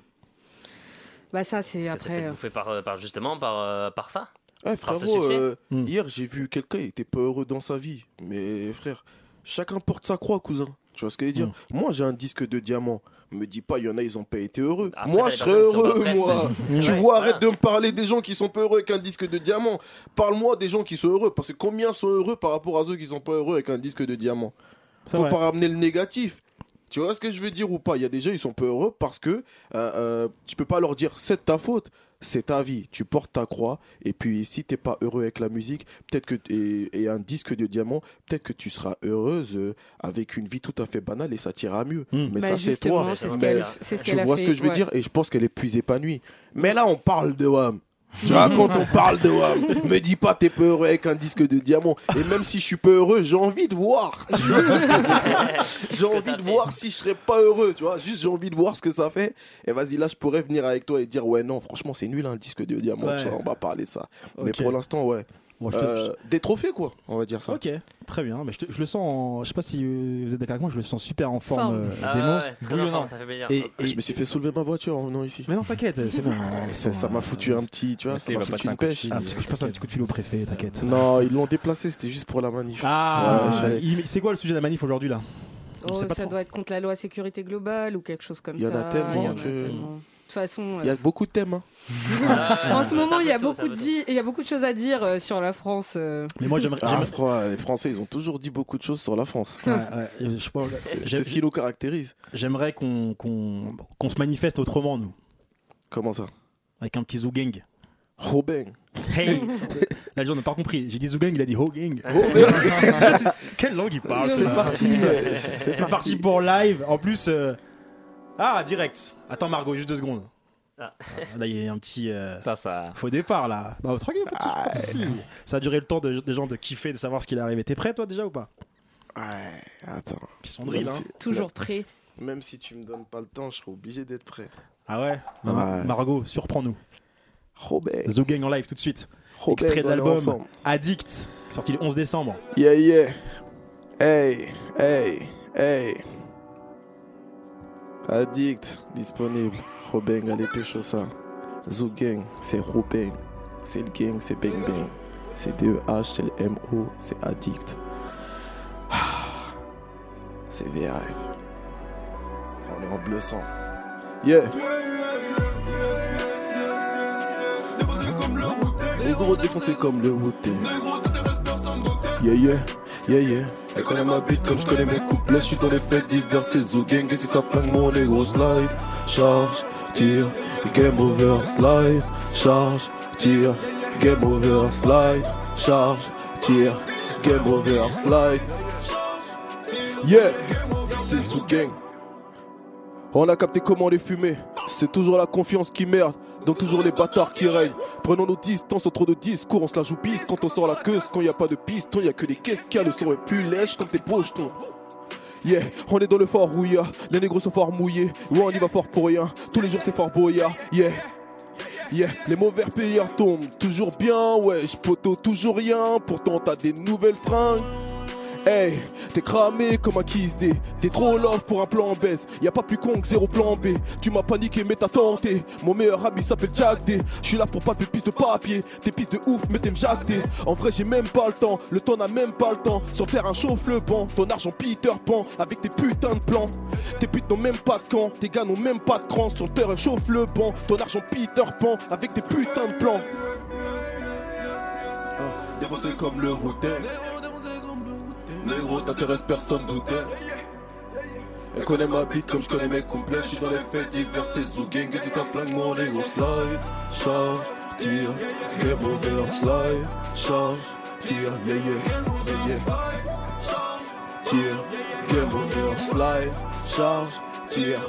Bah ça c'est Parce que ça fait après. euh, bouffer par, euh, par justement par, euh, par ça? Ce frérot, euh, Hmm. hier j'ai vu quelqu'un, il était pas heureux dans sa vie. Mais frère, chacun porte sa croix, cousin. Tu vois ce que je veux dire Hmm. Moi j'ai un disque de diamant. Me dis pas, il y en a, ils ont pas été heureux. Après, moi je serais heureux, moi. Tu Ouais, vois, arrête de me parler des gens qui sont pas heureux avec un disque de diamant. Parle-moi des gens qui sont heureux. Parce que combien sont heureux par rapport à ceux qui sont pas heureux avec un disque de diamant? Faut vrai. pas ramener le négatif. Tu vois ce que je veux dire ou pas? Il y a des gens, ils sont peu heureux parce que euh, euh, tu peux pas leur dire c'est de ta faute, c'est ta vie. Tu portes ta croix et puis si t'es pas heureux avec la musique, peut-être que et, et un disque de diamant, peut-être que tu seras heureuse euh, avec une vie tout à fait banale et ça t'ira mieux. Mais Bah, ça c'est justement, toi. c'est ce Mais tu vois ce que je veux ouais. dire et je pense qu'elle est plus épanouie. Mais là on parle de Wham. Tu vois, quand on parle de Wham, me dis pas t'es peu heureux avec un disque de diamant. Et même si je suis peu heureux, j'ai envie de voir. <laughs> j'ai envie de voir si je serais pas heureux, tu vois. Juste j'ai envie de voir ce que ça fait. Et vas-y, là, je pourrais venir avec toi et dire, ouais, non, franchement, c'est nul, un disque de diamant, Ouais. tout ça, on va parler ça. Mais pour l'instant, ouais. Bon, je te- Euh, Des trophées, quoi, on va dire ça. Ok, très bien. Mais je, te- je le sens, en- je sais pas si euh, vous êtes d'accord avec moi, je le sens super en forme. Forme. euh, Ah démo. ouais, ouais, très en Bouillonnant. forme, ça fait plaisir. Et, et- Je me suis fait soulever ma voiture en venant ici. Mais non, t'inquiète, c'est bon. <laughs> Ça ça m'a foutu un petit, tu vois, ça m'a va foutu passer un une coup de pêche. fil. Que je passe un petit coup de fil au préfet, t'inquiète. Non, ils l'ont déplacé, c'était juste pour la manif. Ah, Ouais, j'ai- il- c'est quoi le sujet de la manif aujourd'hui là? Oh, sait pas ça trop. doit être contre la loi sécurité globale ou quelque chose comme Il y en ça. a tellement il y en a que- tellement. Toute façon, Il y a euh, beaucoup de thèmes. hein. en ce moment, il y a beaucoup de peut di- il y a beaucoup de choses à dire euh, sur la France. euh. Mais moi j'aimerais. Ah, j'aimerais- les Français, ils ont toujours dit beaucoup de choses sur la France. Ouais, ouais, je pense- C'est ce qui nous caractérise. J'aimerais qu'on qu'on qu'on se manifeste autrement, nous, Comment ça? Avec un petit zougang. Robin. Hey. Là, les gens n'ont pas compris. J'ai dit Zougang, il a dit Hogang. <laughs> <laughs> Quelle langue il parle C'est parti, ouais. C'est c'est parti pour live. En plus, euh, ah, direct. Attends, Margot, juste deux secondes. Ah. Là, il y a un petit euh, ça... faux départ là. Bah, tranquille, pas de soucis, pas de soucis. Ça a duré le temps de- des gens de kiffer, de savoir ce qu'il est arrivé. T'es prêt, toi, déjà ou pas? Ouais, attends. Ils sont hein. Toujours prêt. Même si tu me donnes pas le temps, je serai obligé d'être prêt. Ah ouais, Ouais. Margot, surprends-nous. Robert. Zougang en live tout de suite. Robert, Extrait ensemble. Addict, sorti le 11 décembre. Yeah, yeah. Hey, hey, hey. Addict, disponible. Robeng, allez pécho ça. Zoo Gang, c'est Robeng. C'est le gang, c'est Bang Bang. C'est D-E-H, c'est le M-O, c'est Addict. Ah, C'est VRF. On est en bleu sang. Yeah. Négro défoncé comme le Wu-Tang. Yeah, yeah, yeah, yeah. Elle connaît ma bite comme je connais mes couplets. Je suis dans les fêtes diverses, c'est Zoo Gang. Et si ça flingue mon négro slide, charge, tire, game over, slide, charge, tire, game over, slide, charge, tire, game over, slide. Yeah, c'est Zoo Gang. On a capté comment les fumer. C'est toujours la confiance qui merde, donc toujours les bâtards qui règnent. Prenons nos distances entre de discours, on se la joue bis quand on sort la queue. Quand y a pas de piston, y a que des caisses qui le son est plus lèche comme tes pochetons. Yeah, on est dans le fort rouillard, les négros sont fort mouillés. Ouais, on y va fort pour rien, tous les jours c'est fort boyard. Yeah. Yeah, les mauvais payeurs tombent toujours bien, ouais, poteau toujours rien, pourtant t'as des nouvelles fringues. Hey, t'es cramé comme un kiss D. T'es trop love pour un plan baisse. Y a pas plus con que zéro plan B. Tu m'as paniqué, mais t'as tenté. Mon meilleur ami s'appelle Jack D. Je suis là pour pas tes pistes de papier. Tes pistes de ouf, mais t'aimes Jack D. En vrai, j'ai même pas le temps. Le temps n'a même pas le temps. Sur terre, un chauffe le banc. Ton argent Peter Pan. Avec tes putains de plans. Tes putes n'ont même pas de camp. Tes gars n'ont même pas de cran. Sur terre, chauffe le banc. Ton argent Peter Pan. Avec tes putains de plans. Défoncé comme le router. Négro, t'intéresse personne douter. Elle connaît ma bite comme je connais mes couplets. Je suis dans les fêtes divers, c'est Zoo Gang. Et si ça flingue mon ego, slide, charge, tire, game over, slide, charge, tire, yeah yeah, yeah yeah. Tire, game over, slide, charge, tire,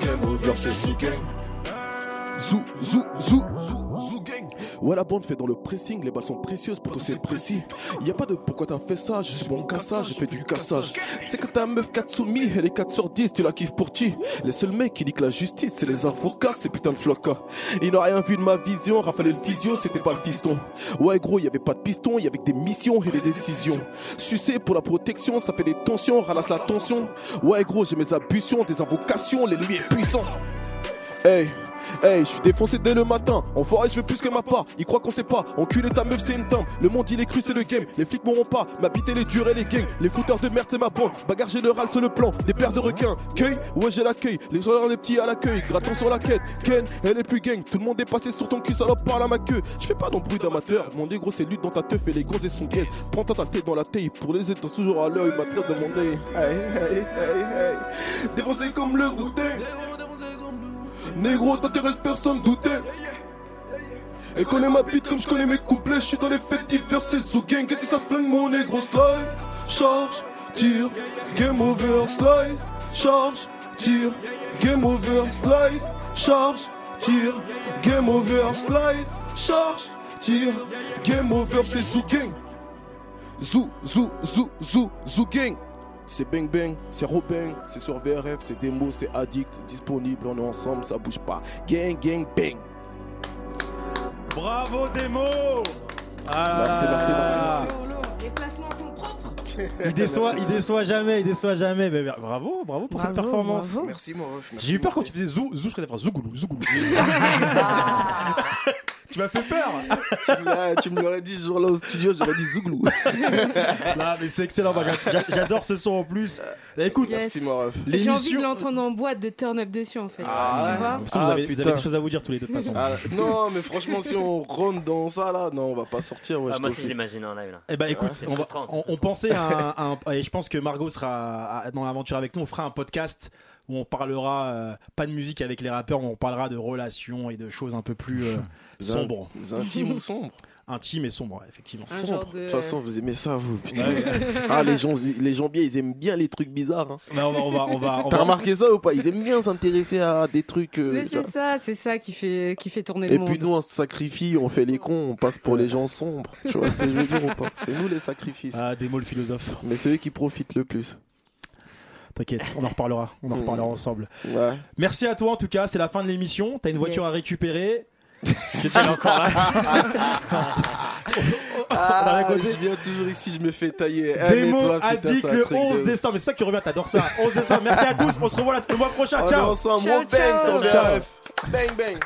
game over, c'est Zoo Gang. Zou, zou, zou, zou, zou gang. Ouais, la bande fait dans le pressing, les balles sont précieuses, pour c'est précis. Y a pas de pourquoi t'as fait ça, je suis bon cassage, j'ai fait du cassage. C'est que ta meuf Katsumi, elle est 4 sur 10, tu la kiffes pour qui? Les seuls mecs qui niquent la justice, c'est les avocats, ces putains de flocas. Ils n'ont rien vu de ma vision, Raphaël le physio, c'était pas le fiston. Ouais, gros, y avait pas de piston, y avait que des missions et des décisions. Sucer pour la protection, ça fait des tensions, ralasse la tension. Ouais, gros, j'ai mes abustions, des invocations, l'ennemi est puissant. Hey, hey, je suis défoncé dès le matin. Enfoiré, je veux plus que ma part. Il croit qu'on sait pas. Enculé ta meuf, c'est une dame. Le monde il est cru, c'est le game. Les flics m'auront pas. M'habiter les durs et les gangs. Les fouteurs de merde, c'est ma bande. Bagarre générale, c'est le plan. Des paires de requins. Cueil, ouais, j'ai l'accueil. Les joueurs, les petits à l'accueil. Grattant sur la quête. Ken, elle est plus gang. Tout le monde est passé sur ton cul, salope, parle à ma queue. Je fais pas d'embrouille d'amateur. Mon négro, c'est lutte dans ta teuf et les gonzes sont gays. Prends-toi ta tête dans la taille. Pour les états toujours à l'œil. Ma tête de. Hey, hey, hey, hey. Défoncé comme le goûter. Négro, t'intéresse personne, douter. Elle connaît ma bite comme je connais mes couplets. Je suis dans les fêtes divers, c'est Zoo Gang. Et si ça flingue mon négro slide, charge, tire, game over, slide, charge, tire, game over, slide, charge, tire, game over, slide, charge, tire, game over, c'est Zoo Gang. Zoo, Zoo, Zoo, Zoo, Zoo Gang. C'est Bang Bang, c'est Robin, c'est sur VRF, c'est démo, c'est addict, disponible, on est ensemble, ça bouge pas. Gang, gang, bang. Bravo Démo Ah Merci, merci, merci, merci. Les placements sont propres. Il déçoit, il déçoit jamais, il déçoit jamais. Mais bravo, bravo pour cette performance. bravo. Merci, mon ref. merci, J'ai eu peur merci. quand tu faisais zou, zou, je serais zougoulou, zougoulou. <laughs> <laughs> tu m'as fait peur. tu, me l'aurais dit ce jour-là au studio, j'aurais dit Zouglou. <laughs> Là, mais c'est excellent. J'adore ce son en plus. Bah, écoute, Yes. Merci, mon ref. J'ai envie de l'entendre en boîte de turn up dessus en fait. Ah, tu vois façon, vous, Ah, avez, vous avez des choses à vous dire tous les deux de toute façon. Ah, non, mais franchement, si on rentre dans ça là, non, on va pas sortir. Ouais, Ah, je moi le je l'imagine en live là. Eh ben écoute, on, va- on- on pensait à un, <laughs> à un- et je pense que Margot sera dans l'aventure avec nous. On fera un podcast où on parlera euh, pas de musique avec les rappeurs, mais on parlera de relations et de choses un peu plus euh, <laughs> sombres. Intimes ou sombres Intimes et sombres, effectivement. Un Sombre. De toute façon, vous aimez ça, vous. Putain. Ouais. <laughs> ah, les gens, les gens bien, ils aiment bien les trucs bizarres. hein. Bah, on va, on va, on va, on T'as va- remarqué ça ou pas? Ils aiment bien s'intéresser à des trucs. euh, Mais c'est ça, c'est ça qui fait, qui fait tourner le Et monde. puis nous, on se sacrifie, on fait les cons, on passe pour les gens sombres. Tu vois ce que je veux dire ou pas? C'est nous les sacrifices. Ah, des mots le philosophe. Mais c'est eux qui profitent le plus. T'inquiète, on en reparlera. On en Hmm. reparlera ensemble. Ouais. Merci à toi en tout cas, c'est la fin de l'émission. T'as une voiture Yes. à récupérer. Qu'est-ce qu'elle est encore là Ah, avait côté- je viens toujours ici, je me fais tailler. Eh, mais Démo toi, a dit que le truc de 11 ouf. décembre. Mais c'est toi que tu reviens, t'adores ça. 11 décembre. Merci à tous. On se revoit la- le mois prochain. On est Ciao. ensemble, Ciao, on bang ciao. Bang bang.